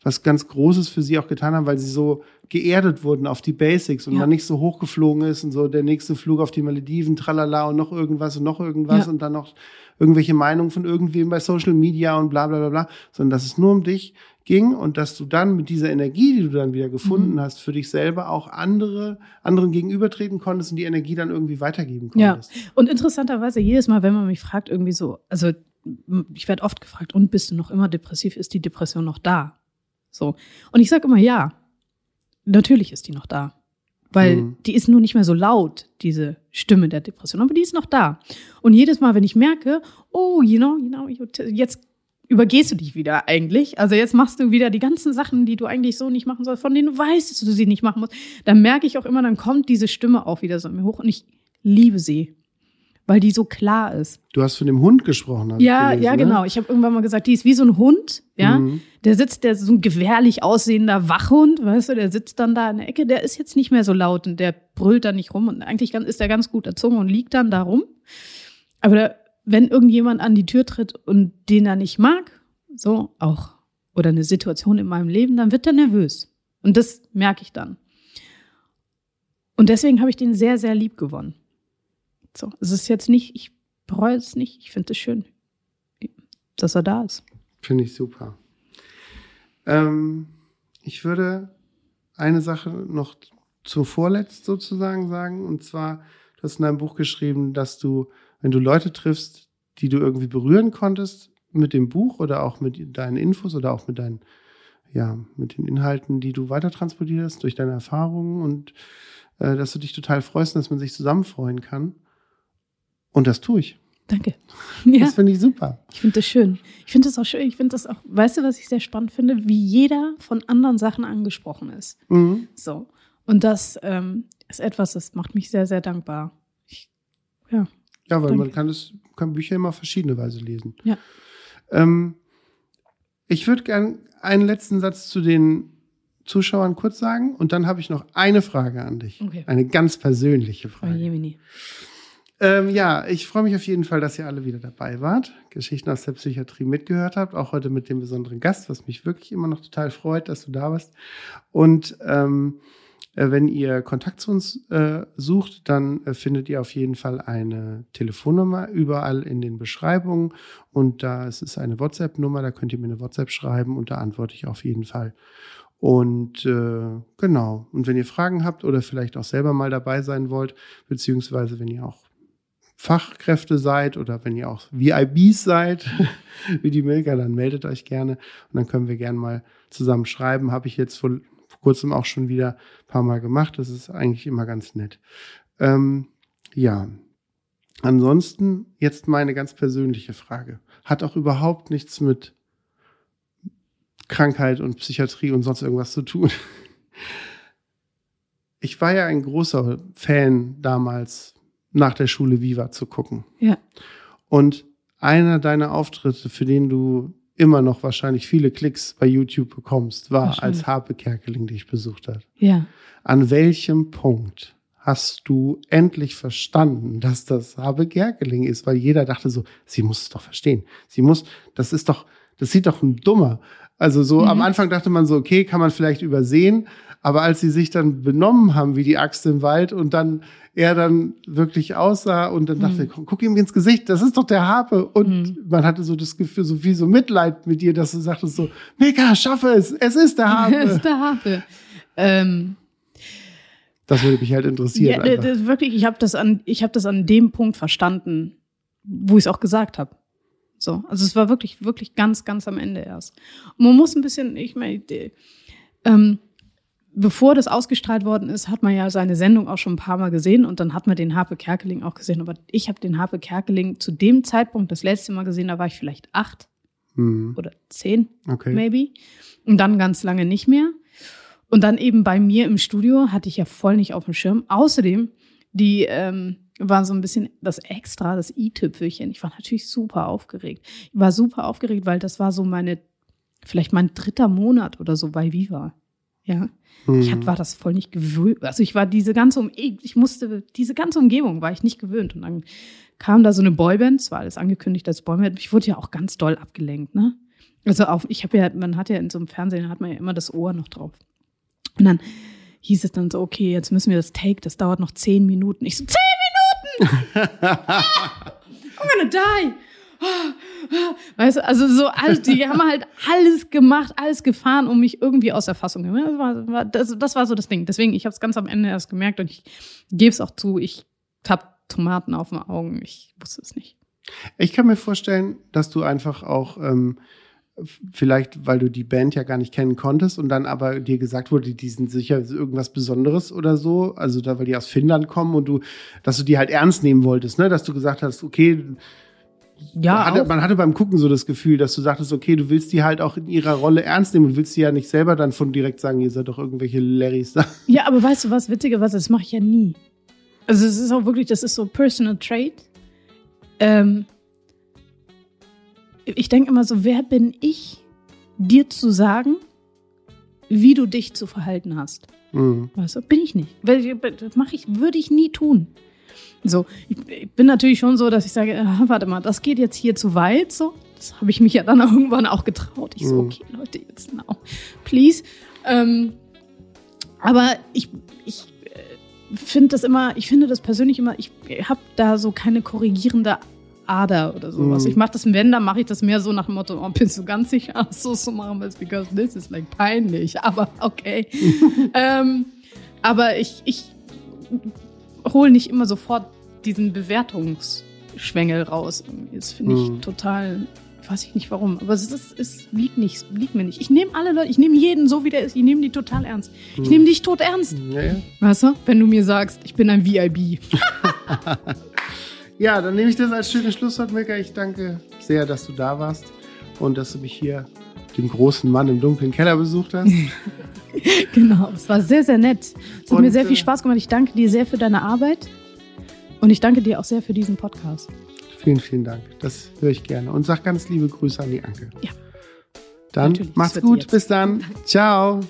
was ganz Großes für sie auch getan haben, weil sie so geerdet wurden auf die Basics und Ja. man nicht so hochgeflogen ist und so der nächste Flug auf die Malediven, tralala und noch irgendwas und noch irgendwas Ja. und dann noch irgendwelche Meinungen von irgendwem bei Social Media und bla bla bla bla, sondern dass es nur um dich ging und dass du dann mit dieser Energie, die du dann wieder gefunden Mhm. hast, für dich selber auch andere, anderen gegenübertreten konntest und die Energie dann irgendwie weitergeben Ja. konntest. Und interessanterweise, jedes Mal, wenn man mich fragt, irgendwie so, also ich werde oft gefragt, und bist du noch immer depressiv? Ist die Depression noch da? So. Und ich sage immer, ja, natürlich ist die noch da. Weil Mhm. die ist nur nicht mehr so laut, diese Stimme der Depression, aber die ist noch da. Und jedes Mal, wenn ich merke, oh, you know, you know, jetzt übergehst du dich wieder eigentlich. Also jetzt machst du wieder die ganzen Sachen, die du eigentlich so nicht machen sollst, von denen du weißt, dass du sie nicht machen musst. Dann merke ich auch immer, dann kommt diese Stimme auch wieder so in mir hoch und ich liebe sie, weil die so klar ist. Du hast von dem Hund gesprochen. Ja, gelesen, ja, ne? genau. Ich habe irgendwann mal gesagt, die ist wie so ein Hund, ja. Mhm. Der sitzt, der ist so ein gefährlich aussehender Wachhund, weißt du, der sitzt dann da in der Ecke, der ist jetzt nicht mehr so laut und der brüllt da nicht rum und eigentlich ist der ganz gut erzogen und liegt dann da rum. Aber der, wenn irgendjemand an die Tür tritt und den er nicht mag, so auch, oder eine Situation in meinem Leben, dann wird er nervös. Und das merke ich dann. Und deswegen habe ich den sehr, sehr lieb gewonnen. So, es ist jetzt nicht, ich bereue es nicht, ich finde es schön, dass er da ist. Finde ich super. Ähm, ich würde eine Sache noch zu vorletzt sozusagen sagen. Und zwar, du hast in deinem Buch geschrieben, dass du, wenn du Leute triffst, die du irgendwie berühren konntest mit dem Buch oder auch mit deinen Infos oder auch mit deinen, ja, mit den Inhalten, die du weiter transportierst durch deine Erfahrungen und äh, dass du dich total freust dass man sich zusammen freuen kann. Und das tue ich. Danke. Ja. Das finde ich super. Ich finde das schön. Ich finde das auch schön. Ich finde das auch, weißt du, was ich sehr spannend finde? Wie jeder von anderen Sachen angesprochen ist. Mhm. So. Und das ähm, ist etwas, das macht mich sehr, sehr dankbar. Ich, ja. Ja, weil man Danke. kann es, kann Bücher immer auf verschiedene Weise lesen. Ja. Ähm, ich würde gern einen letzten Satz zu den Zuschauern kurz sagen und dann habe ich noch eine Frage an dich. Okay. Eine ganz persönliche Oh, Frage. Jemini. Ähm, ja, ich freue mich auf jeden Fall, dass ihr alle wieder dabei wart, Geschichten aus der Psychiatrie mitgehört habt, auch heute mit dem besonderen Gast, was mich wirklich immer noch total freut, dass du da bist. Und ähm, äh, wenn ihr Kontakt zu uns äh, sucht, dann äh, findet ihr auf jeden Fall eine Telefonnummer überall in den Beschreibungen und da ist es eine WhatsApp-Nummer, da könnt ihr mir eine WhatsApp schreiben und da antworte ich auf jeden Fall. Und äh, genau. Und wenn ihr Fragen habt oder vielleicht auch selber mal dabei sein wollt, beziehungsweise wenn ihr auch Fachkräfte seid oder wenn ihr auch VIBs seid, wie die Milka, dann meldet euch gerne und dann können wir gerne mal zusammen schreiben. Habe ich jetzt vor, kurzem auch schon wieder ein paar Mal gemacht. Das ist eigentlich immer ganz nett. Ähm, ja. Ansonsten jetzt meine ganz persönliche Frage. Hat auch überhaupt nichts mit Krankheit und Psychiatrie und sonst irgendwas zu tun. Ich war ja ein großer Fan damals nach der Schule Viva zu gucken. Ja. Und einer deiner Auftritte, für den du immer noch wahrscheinlich viele Klicks bei YouTube bekommst, war als Harpe Kerkeling dich besucht hat. Ja. An welchem Punkt hast du endlich verstanden, dass das Habe Gerkeling ist? Weil jeder dachte so, sie muss es doch verstehen. Sie muss, das ist doch, das sieht doch ein Dummer. Also so am Mhm. Anfang dachte man so, okay, kann man vielleicht übersehen. Aber als sie sich dann benommen haben wie die Axt im Wald und dann er dann wirklich aussah und dann dachte, Mhm. guck, guck ihm ins Gesicht, das ist doch der Harpe. Und Mhm. man hatte so das Gefühl, so wie so Mitleid mit dir, dass du sagtest so, Mega, schaffe es, es ist der Harpe. ist der Harpe. Ähm, Das würde mich halt interessieren. ja, das, wirklich, ich habe das, an- ich hab das an dem Punkt verstanden, wo ich es auch gesagt habe. So, also es war wirklich, wirklich ganz, ganz am Ende erst. Und man muss ein bisschen, ich meine, ähm, bevor das ausgestrahlt worden ist, hat man ja seine Sendung auch schon ein paar Mal gesehen und dann hat man den Harpe Kerkeling auch gesehen. Aber ich habe den Harpe Kerkeling zu dem Zeitpunkt das letzte Mal gesehen, da war ich vielleicht acht Hm, oder zehn. okay. maybe. Und dann ganz lange nicht mehr. Und dann eben bei mir im Studio hatte ich ja voll nicht auf dem Schirm. Außerdem, die ähm, war so ein bisschen das Extra, das i-Tüpfelchen. Ich war natürlich super aufgeregt. Ich war super aufgeregt, weil das war so meine, vielleicht mein dritter Monat oder so bei Viva. Ja. Ich Hm. hat, war das voll nicht gewöhnt. Also ich war diese ganze um ich musste diese ganze Umgebung war ich nicht gewöhnt und dann kam da so eine Boyband, es war alles angekündigt als Boyband. Ich wurde ja auch ganz doll abgelenkt, ne? Also auf ich habe ja man hat ja in so einem Fernsehen hat man ja immer das Ohr noch drauf. Und dann hieß es dann so okay, jetzt müssen wir das Take, das dauert noch zehn Minuten. Ich so zehn Minuten. I'm gonna die. Weißt du, also so alles, die haben halt alles gemacht, alles gefahren, um mich irgendwie aus der Fassung zu bringen. Das das, war so das Ding. Deswegen, ich habe es ganz am Ende erst gemerkt und ich gebe es auch zu, ich habe Tomaten auf den Augen. Ich wusste es nicht. Ich kann mir vorstellen, dass du einfach auch ähm, vielleicht, weil du die Band ja gar nicht kennen konntest und dann aber dir gesagt wurde, die sind sicher irgendwas Besonderes oder so, also da, weil die aus Finnland kommen und du, dass du die halt ernst nehmen wolltest, ne? Dass du gesagt hast, okay, Ja, man hatte, man hatte beim Gucken so das Gefühl, dass du sagtest, okay, du willst die halt auch in ihrer Rolle ernst nehmen und willst die ja nicht selber dann von direkt sagen, ihr seid doch irgendwelche Larrys da. ja, aber weißt du was, Witzige, was, das mache ich ja nie. Also es ist auch wirklich, das ist so Personal Trait. Ähm, ich denke immer so, wer bin ich, dir zu sagen, wie du dich zu verhalten hast? Mhm. Weißt du, bin ich nicht. Das mache ich, würde ich nie tun. So, ich, bin natürlich schon so, dass ich sage, äh, warte mal, das geht jetzt hier zu weit. So, das habe ich mich ja dann irgendwann auch getraut. Ich so, Mhm. okay, Leute, jetzt now, please. Ähm, aber ich, ich äh, finde das immer, ich finde das persönlich immer, ich habe da so keine korrigierende Ader oder sowas. Mhm. Ich mache das, wenn, dann mache ich das mehr so nach dem Motto, oh, bist du ganz sicher, es so machen willst, because this is like peinlich. Aber okay. ähm, aber ich, ich hole nicht immer sofort diesen Bewertungsschwengel raus. Das finde ich Mhm. total, weiß ich nicht warum, aber es, ist, es liegt, nicht, liegt mir nicht. Ich nehme alle Leute, ich nehme jeden so, wie der ist, ich nehme die total ernst. Ich Mhm. nehme dich tot ernst. Ja, ja. Weißt du, wenn du mir sagst, ich bin ein VIB. Ja, dann nehme ich das als schönes Schlusswort, Milka. Ich danke sehr, dass du da warst und dass du mich hier, den großen Mann im dunklen Keller, besucht hast. Genau, es war sehr, sehr nett. Es hat Und, mir sehr viel äh, Spaß gemacht. Ich danke dir sehr für deine Arbeit und ich danke dir auch sehr für diesen Podcast. vielen, vielen Dank. Das höre ich gerne. Und sag ganz liebe Grüße an die Anke. Ja. Dann Natürlich, die gut. Bis dann. Ciao.